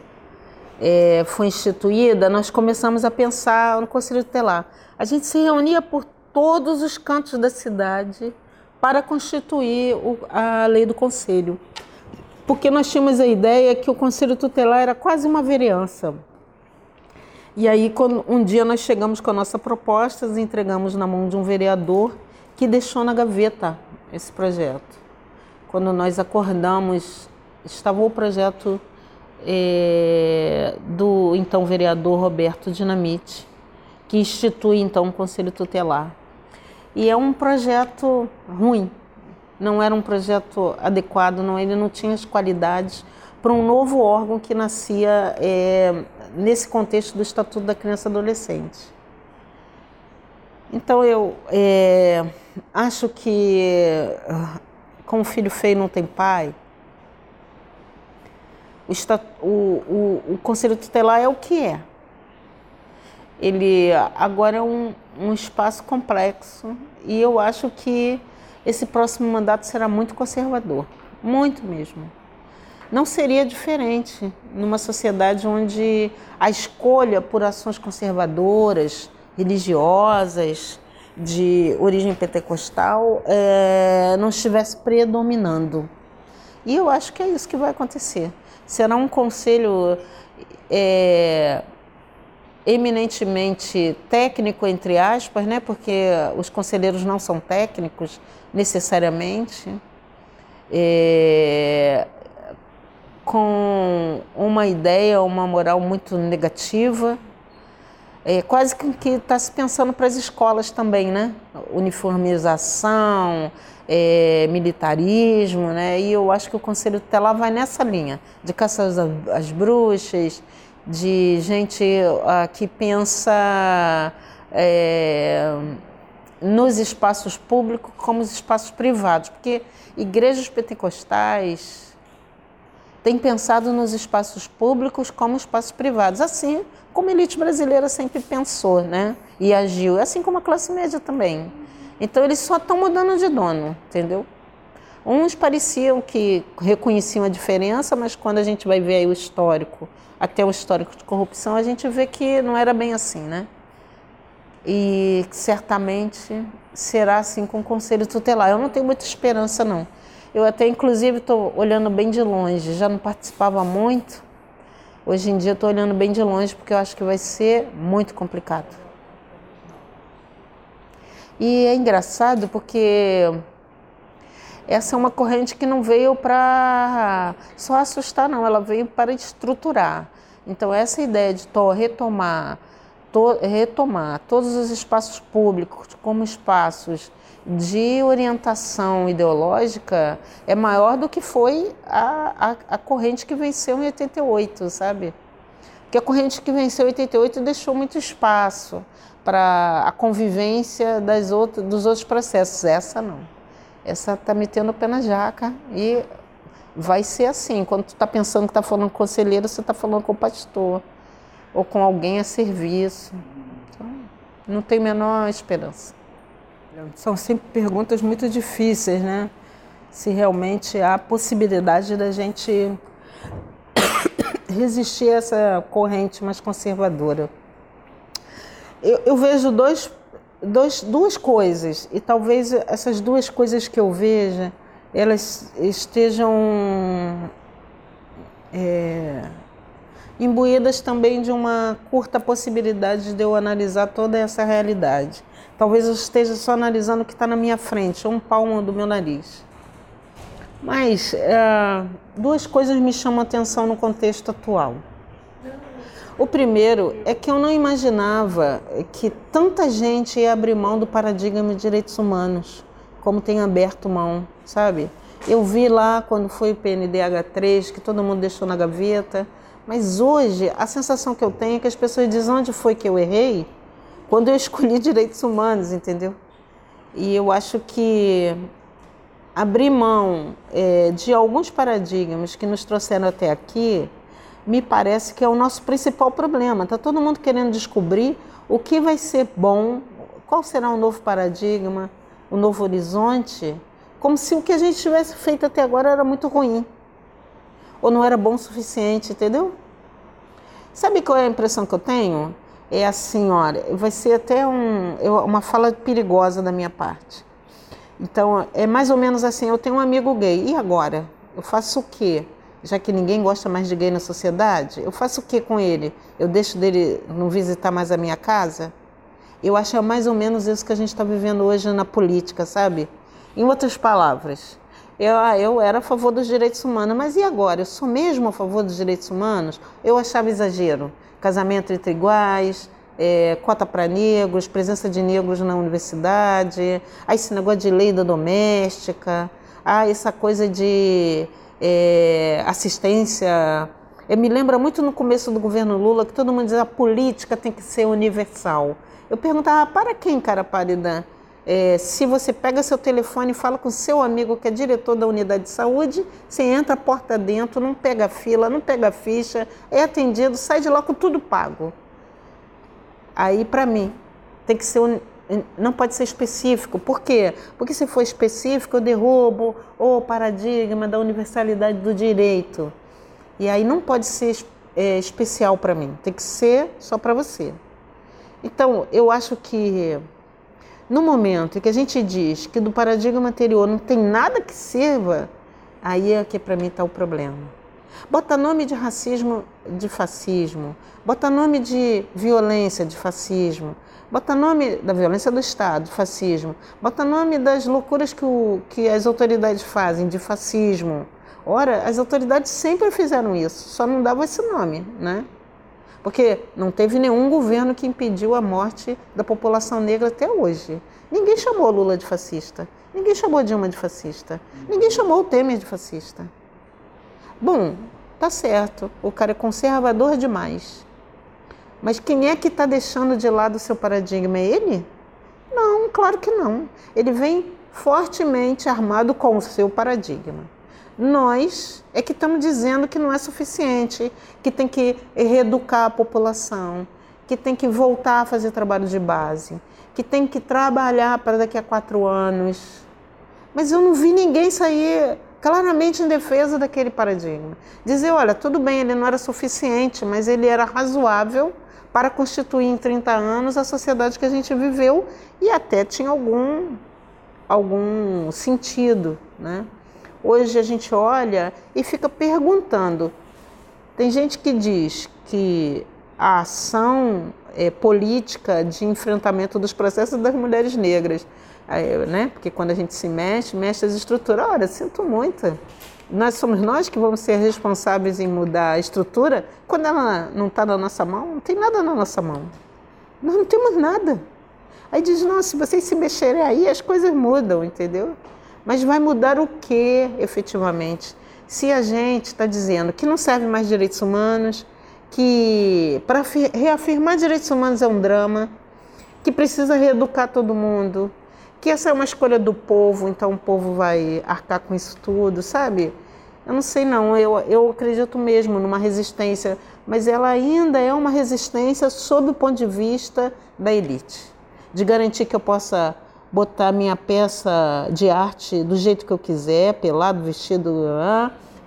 é, foi instituída, nós começamos a pensar no conselho tutelar. A gente se reunia por todos os cantos da cidade para constituir o, a lei do conselho. Porque nós tínhamos a ideia que o conselho tutelar era quase uma vereança. E aí, quando, um dia nós chegamos com a nossa proposta, entregamos na mão de um vereador que deixou na gaveta esse projeto. Quando nós acordamos, estava o projeto é, do então vereador Roberto Dinamite, que institui então o Conselho Tutelar. E é um projeto ruim, não era um projeto adequado, não, ele não tinha as qualidades para um novo órgão que nascia é, nesse contexto do Estatuto da Criança e Adolescente. Então eu é, acho que como filho feio não tem pai, o, o, o, Conselho Tutelar é o que é. Ele agora é um, um espaço complexo e eu acho que esse próximo mandato será muito conservador, muito mesmo. Não seria diferente numa sociedade onde a escolha por ações conservadoras, religiosas, de origem pentecostal, é, não estivesse predominando. E eu acho que é isso que vai acontecer será um conselho é, eminentemente técnico, entre aspas, né? porque os conselheiros não são técnicos necessariamente, é, com uma ideia, uma moral muito negativa. É, quase que está se pensando para as escolas também, né? Uniformização, é, militarismo, né? E eu acho que o Conselho Tutelar vai nessa linha, de caça às, às bruxas, de gente uh, que pensa é, nos espaços públicos como os espaços privados, porque igrejas pentecostais têm pensado nos espaços públicos como espaços privados, assim como a elite brasileira sempre pensou, né? E agiu, assim como a classe média também. Então eles só estão mudando de dono, entendeu? Uns pareciam que reconheciam a diferença, mas quando a gente vai ver o histórico, até o histórico de corrupção, a gente vê que não era bem assim, né? E certamente será assim com o Conselho Tutelar. Eu não tenho muita esperança, não. Eu até, inclusive, estou olhando bem de longe, já não participava muito. Hoje em dia estou olhando bem de longe porque eu acho que vai ser muito complicado. E é engraçado porque essa é uma corrente que não veio para só assustar, não, ela veio para estruturar. Então, essa ideia de retomar, to, retomar todos os espaços públicos como espaços de orientação ideológica é maior do que foi a, a, a corrente que venceu em 88, sabe? Porque a corrente que venceu em 88 deixou muito espaço para a convivência das outras, dos outros processos. Essa não. Essa está metendo o pé na jaca e vai ser assim. Quando tu está pensando que está falando com o conselheiro, você está falando com o pastor ou com alguém a serviço. Então, não tem menor esperança. São sempre perguntas muito difíceis, né? Se realmente há possibilidade da gente resistir a essa corrente mais conservadora. Eu, eu vejo dois, dois, duas coisas, e talvez essas duas coisas que eu veja, elas estejam é, imbuídas também de uma curta possibilidade de eu analisar toda essa realidade. Talvez eu esteja só analisando o que está na minha frente, um palmo do meu nariz. Mas é, duas coisas me chamam a atenção no contexto atual. O primeiro é que eu não imaginava que tanta gente ia abrir mão do paradigma de direitos humanos, como tem aberto mão, sabe? Eu vi lá quando foi o PNDH3 que todo mundo deixou na gaveta, mas hoje a sensação que eu tenho é que as pessoas dizem onde foi que eu errei quando eu escolhi direitos humanos, entendeu? E eu acho que abrir mão é, de alguns paradigmas que nos trouxeram até aqui, me parece que é o nosso principal problema. Está todo mundo querendo descobrir o que vai ser bom, qual será o novo paradigma, o novo horizonte, como se o que a gente tivesse feito até agora era muito ruim ou não era bom o suficiente, entendeu? Sabe qual é a impressão que eu tenho? é assim, olha, vai ser até um, uma fala perigosa da minha parte. Então, é mais ou menos assim, eu tenho um amigo gay, e agora? Eu faço o quê? Já que ninguém gosta mais de gay na sociedade, eu faço o quê com ele? Eu deixo dele não visitar mais a minha casa? Eu acho é mais ou menos isso que a gente está vivendo hoje na política, sabe? Em outras palavras, eu, ah, eu era a favor dos direitos humanos, mas e agora? Eu sou mesmo a favor dos direitos humanos? Eu achava exagero casamento entre iguais, é, cota para negros, presença de negros na universidade, aí esse negócio de lei da doméstica, ah, essa coisa de é, assistência. Eu me lembra muito no começo do governo Lula que todo mundo dizia a política tem que ser universal. Eu perguntava, para quem, cara pálida? É, se você pega seu telefone e fala com seu amigo que é diretor da unidade de saúde, você entra porta dentro, não pega fila, não pega ficha, é atendido, sai de lá com tudo pago. Aí, para mim, tem que ser não pode ser específico. Por quê? Porque se for específico, eu derrubo o paradigma da universalidade do direito. E aí não pode ser é, especial para mim, tem que ser só para você. Então, eu acho que no momento em que a gente diz que do paradigma anterior não tem nada que sirva, aí é que para mim está o problema. Bota nome de racismo de fascismo, bota nome de violência de fascismo, bota nome da violência do Estado, fascismo, bota nome das loucuras que, o, que as autoridades fazem de fascismo. Ora, as autoridades sempre fizeram isso, só não davam esse nome, né? Porque não teve nenhum governo que impediu a morte da população negra até hoje. Ninguém chamou Lula de fascista. Ninguém chamou Dilma de fascista. Ninguém chamou o Temer de fascista. Bom, tá certo, o cara é conservador demais. Mas quem é que está deixando de lado o seu paradigma? É ele? Não, claro que não. Ele vem fortemente armado com o seu paradigma. Nós é que estamos dizendo que não é suficiente, que tem que reeducar a população, que tem que voltar a fazer trabalho de base, que tem que trabalhar para daqui a quatro anos. Mas eu não vi ninguém sair claramente em defesa daquele paradigma. Dizer, olha, tudo bem, ele não era suficiente, mas ele era razoável para constituir em 30 anos a sociedade que a gente viveu e até tinha algum, algum sentido. Né? Hoje a gente olha e fica perguntando. Tem gente que diz que a ação é, política de enfrentamento dos processos das mulheres negras, é, né? porque quando a gente se mexe, mexe as estruturas. Olha, sinto muito. Nós somos nós que vamos ser responsáveis em mudar a estrutura. Quando ela não está na nossa mão, não tem nada na nossa mão. Nós não temos nada. Aí diz, nossa, se vocês se mexerem aí, as coisas mudam, entendeu? Mas vai mudar o que efetivamente? Se a gente está dizendo que não serve mais direitos humanos, que para reafirmar direitos humanos é um drama, que precisa reeducar todo mundo, que essa é uma escolha do povo, então o povo vai arcar com isso tudo, sabe? Eu não sei não, eu, eu acredito mesmo numa resistência, mas ela ainda é uma resistência sob o ponto de vista da elite, de garantir que eu possa botar minha peça de arte do jeito que eu quiser, pelado, vestido,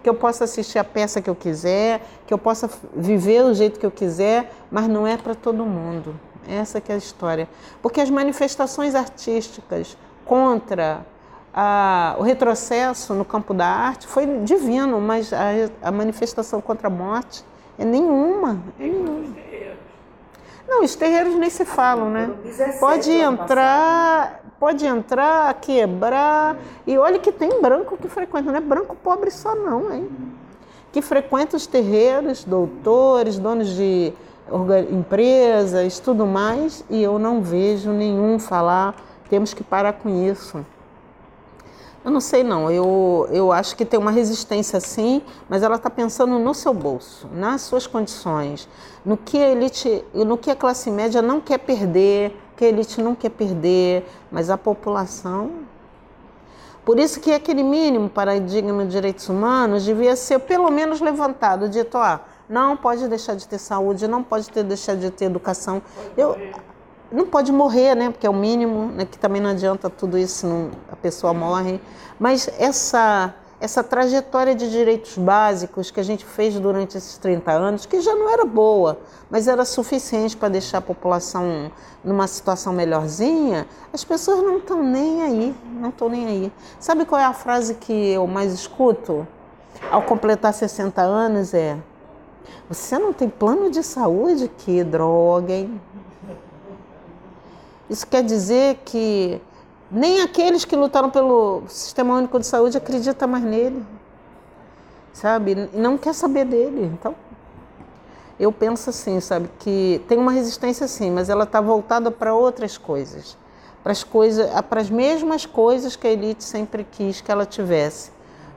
que eu possa assistir a peça que eu quiser, que eu possa viver do jeito que eu quiser, mas não é para todo mundo. Essa que é a história. Porque as manifestações artísticas contra a, o retrocesso no campo da arte foi divino, mas a, a manifestação contra a morte é nenhuma. É nenhuma. Não, os terreiros nem se falam, né? Pode entrar, pode entrar, quebrar. E olha que tem branco que frequenta, não é branco pobre só não, hein? Que frequenta os terreiros, doutores, donos de empresas, tudo mais, e eu não vejo nenhum falar, temos que parar com isso. Eu não sei não, eu, eu acho que tem uma resistência sim, mas ela está pensando no seu bolso, nas suas condições, no que a elite, no que a classe média não quer perder, que a elite não quer perder, mas a população. Por isso que aquele mínimo paradigma de direitos humanos devia ser pelo menos levantado, dito, ah, não pode deixar de ter saúde, não pode ter, deixar de ter educação. Eu, não pode morrer, né? Porque é o mínimo, né? que também não adianta tudo isso, não, a pessoa morre. Mas essa, essa trajetória de direitos básicos que a gente fez durante esses 30 anos, que já não era boa, mas era suficiente para deixar a população numa situação melhorzinha, as pessoas não estão nem aí, não estão nem aí. Sabe qual é a frase que eu mais escuto ao completar 60 anos? É você não tem plano de saúde? Que droga, hein? Isso quer dizer que nem aqueles que lutaram pelo Sistema Único de Saúde acreditam mais nele, sabe? Não quer saber dele. Então, eu penso assim, sabe, que tem uma resistência sim, mas ela está voltada para outras coisas, para as coisas, para as mesmas coisas que a elite sempre quis que ela tivesse,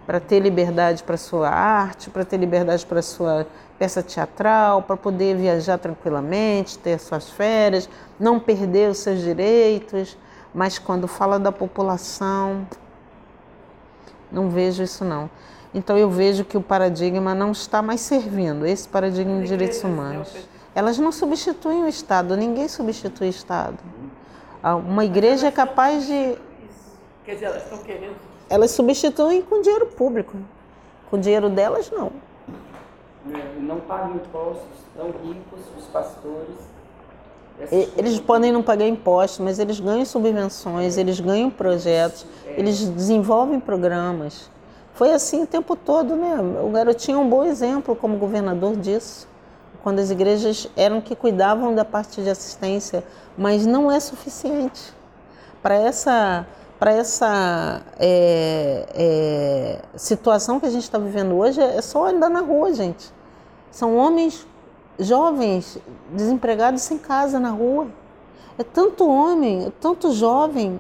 para ter liberdade para sua arte, para ter liberdade para sua peça teatral, para poder viajar tranquilamente, ter suas férias, não perder os seus direitos. Mas quando fala da população, não vejo isso não. Então eu vejo que o paradigma não está mais servindo, esse paradigma de direitos humanos. Elas não substituem o Estado, ninguém substitui o Estado. Uma igreja é capaz de. Quer dizer, elas estão querendo. Elas substituem com dinheiro público. Com dinheiro delas, não. É, não pagam impostos, tão ricos, os pastores. Eles podem não pagar impostos, mas eles ganham subvenções, eles ganham projetos, é. eles desenvolvem programas. Foi assim o tempo todo, né? O garotinho é um bom exemplo como governador disso. Quando as igrejas eram que cuidavam da parte de assistência, mas não é suficiente. Para essa, para essa é, é, situação que a gente está vivendo hoje, é só andar na rua, gente. São homens jovens desempregados sem casa na rua. É tanto homem, é tanto jovem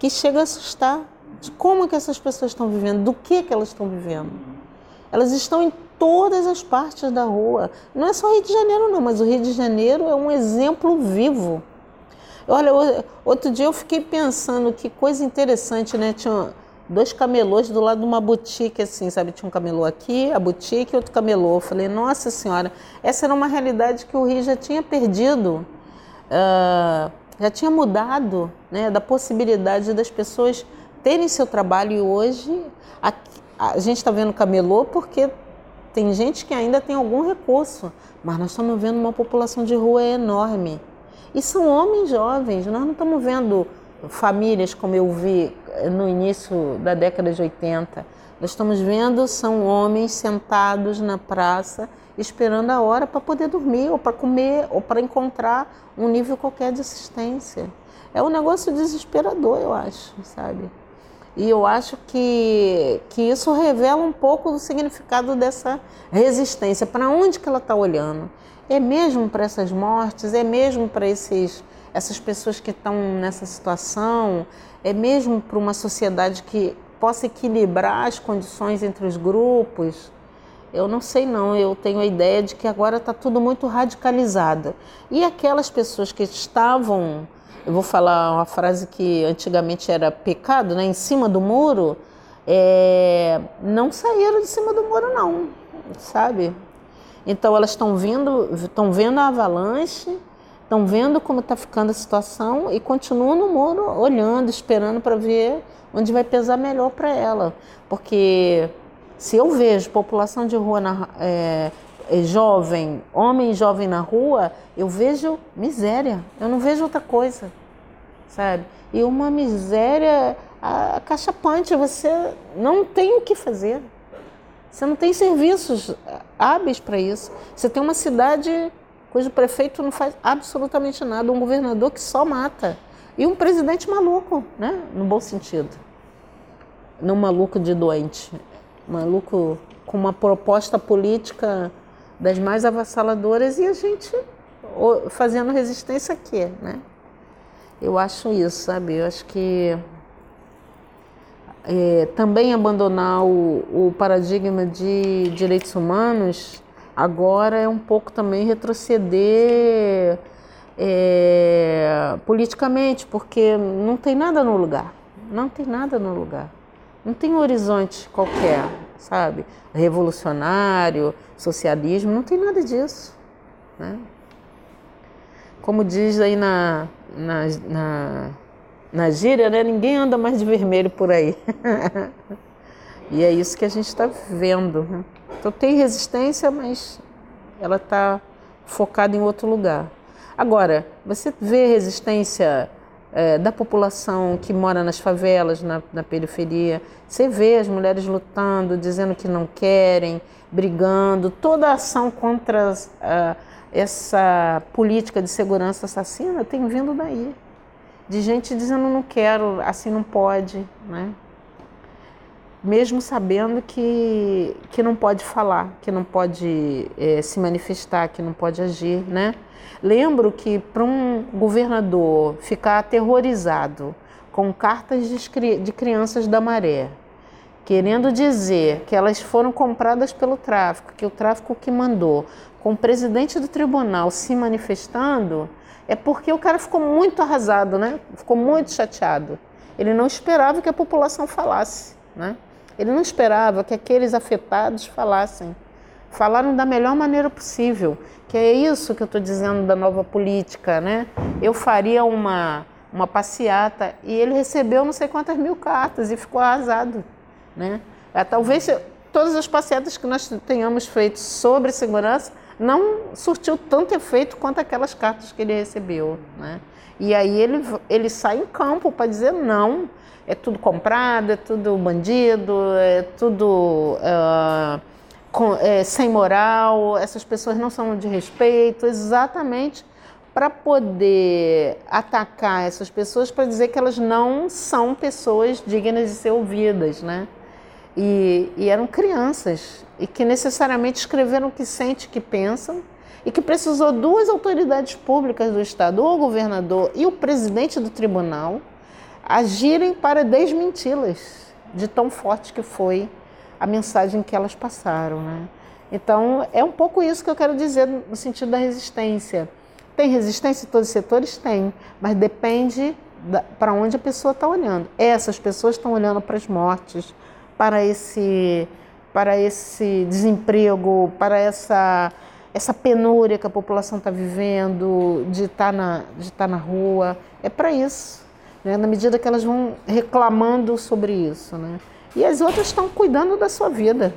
que chega a assustar de como que essas pessoas estão vivendo, do que que elas estão vivendo. Elas estão em todas as partes da rua. Não é só Rio de Janeiro não, mas o Rio de Janeiro é um exemplo vivo Olha, outro dia eu fiquei pensando que coisa interessante, né? Tinha, dois camelôs do lado de uma boutique, assim, sabe? Tinha um camelô aqui, a boutique e outro camelô. Eu falei, nossa senhora, essa era uma realidade que o Rio já tinha perdido, uh, já tinha mudado, né? Da possibilidade das pessoas terem seu trabalho e hoje a, a gente está vendo camelô porque tem gente que ainda tem algum recurso, mas nós estamos vendo uma população de rua enorme. E são homens jovens, nós não estamos vendo famílias como eu vi no início da década de 80. Nós estamos vendo são homens sentados na praça esperando a hora para poder dormir ou para comer ou para encontrar um nível qualquer de assistência. É um negócio desesperador, eu acho, sabe? E eu acho que, que isso revela um pouco do significado dessa resistência. Para onde que ela está olhando? É mesmo para essas mortes? É mesmo para esses essas pessoas que estão nessa situação? É mesmo para uma sociedade que possa equilibrar as condições entre os grupos? Eu não sei não, eu tenho a ideia de que agora está tudo muito radicalizado. E aquelas pessoas que estavam, eu vou falar uma frase que antigamente era pecado, né? em cima do muro, é, não saíram de cima do muro não, sabe? Então elas estão vindo, estão vendo a avalanche, estão vendo como está ficando a situação e continuam no muro olhando, esperando para ver onde vai pesar melhor para ela. Porque se eu vejo população de rua na, é, jovem, homem jovem na rua, eu vejo miséria. Eu não vejo outra coisa, sabe? E uma miséria acachapante. Você não tem o que fazer. Você não tem serviços hábeis para isso. Você tem uma cidade cujo prefeito não faz absolutamente nada, um governador que só mata. E um presidente maluco, né? no bom sentido. Não maluco de doente, maluco com uma proposta política das mais avassaladoras e a gente fazendo resistência aqui, né? Eu acho isso, sabe? Eu acho que é, também abandonar o, o paradigma de direitos humanos Agora é um pouco também retroceder é, politicamente, porque não tem nada no lugar. Não tem nada no lugar. Não tem um horizonte qualquer, sabe? Revolucionário, socialismo, não tem nada disso. Né? Como diz aí na, na, na, na gíria, né? ninguém anda mais de vermelho por aí. e é isso que a gente está vendo. Né? Então tem resistência, mas ela está focada em outro lugar. Agora, você vê resistência é, da população que mora nas favelas, na, na, periferia, você vê as mulheres lutando, dizendo que não querem, brigando, toda a ação contra essa política de segurança assassina tem vindo daí. De gente dizendo não quero, assim não pode, né? mesmo sabendo que, que não pode falar, que não pode é, se manifestar, que não pode agir, né? Lembro que para um governador ficar aterrorizado com cartas de, de crianças da maré, querendo dizer que elas foram compradas pelo tráfico, que o tráfico que mandou, com o presidente do tribunal se manifestando, é porque o cara ficou muito arrasado, né? Ficou muito chateado. Ele não esperava que a população falasse, né? Ele não esperava que aqueles afetados falassem. Falaram da melhor maneira possível, que é isso que eu estou dizendo da nova política, né? Eu faria uma, uma passeata e ele recebeu não sei quantas mil cartas e ficou arrasado, né? É, talvez todas as passeatas que nós tenhamos feito sobre segurança não surtiu tanto efeito quanto aquelas cartas que ele recebeu, né? E aí ele, ele sai em campo para dizer não, é tudo comprado, é tudo bandido, é tudo uh, com, é, sem moral, essas pessoas não são de respeito, exatamente para poder atacar essas pessoas, para dizer que elas não são pessoas dignas de ser ouvidas, né? E, e eram crianças e que necessariamente escreveram o que sente, que pensam e que precisou duas autoridades públicas do estado, o governador e o presidente do tribunal, agirem para desmenti-las de tão forte que foi a mensagem que elas passaram. Né? Então, é um pouco isso que eu quero dizer no sentido da resistência. Tem resistência em todos os setores? Tem, mas depende para onde a pessoa está olhando. Essas pessoas estão olhando para as mortes, para esse, para esse desemprego, para essa, essa penúria que a população está vivendo, de estar tá na, de tá na rua. É para isso. Né? Na medida que elas vão reclamando sobre isso. Né? E as outras estão cuidando da sua vida.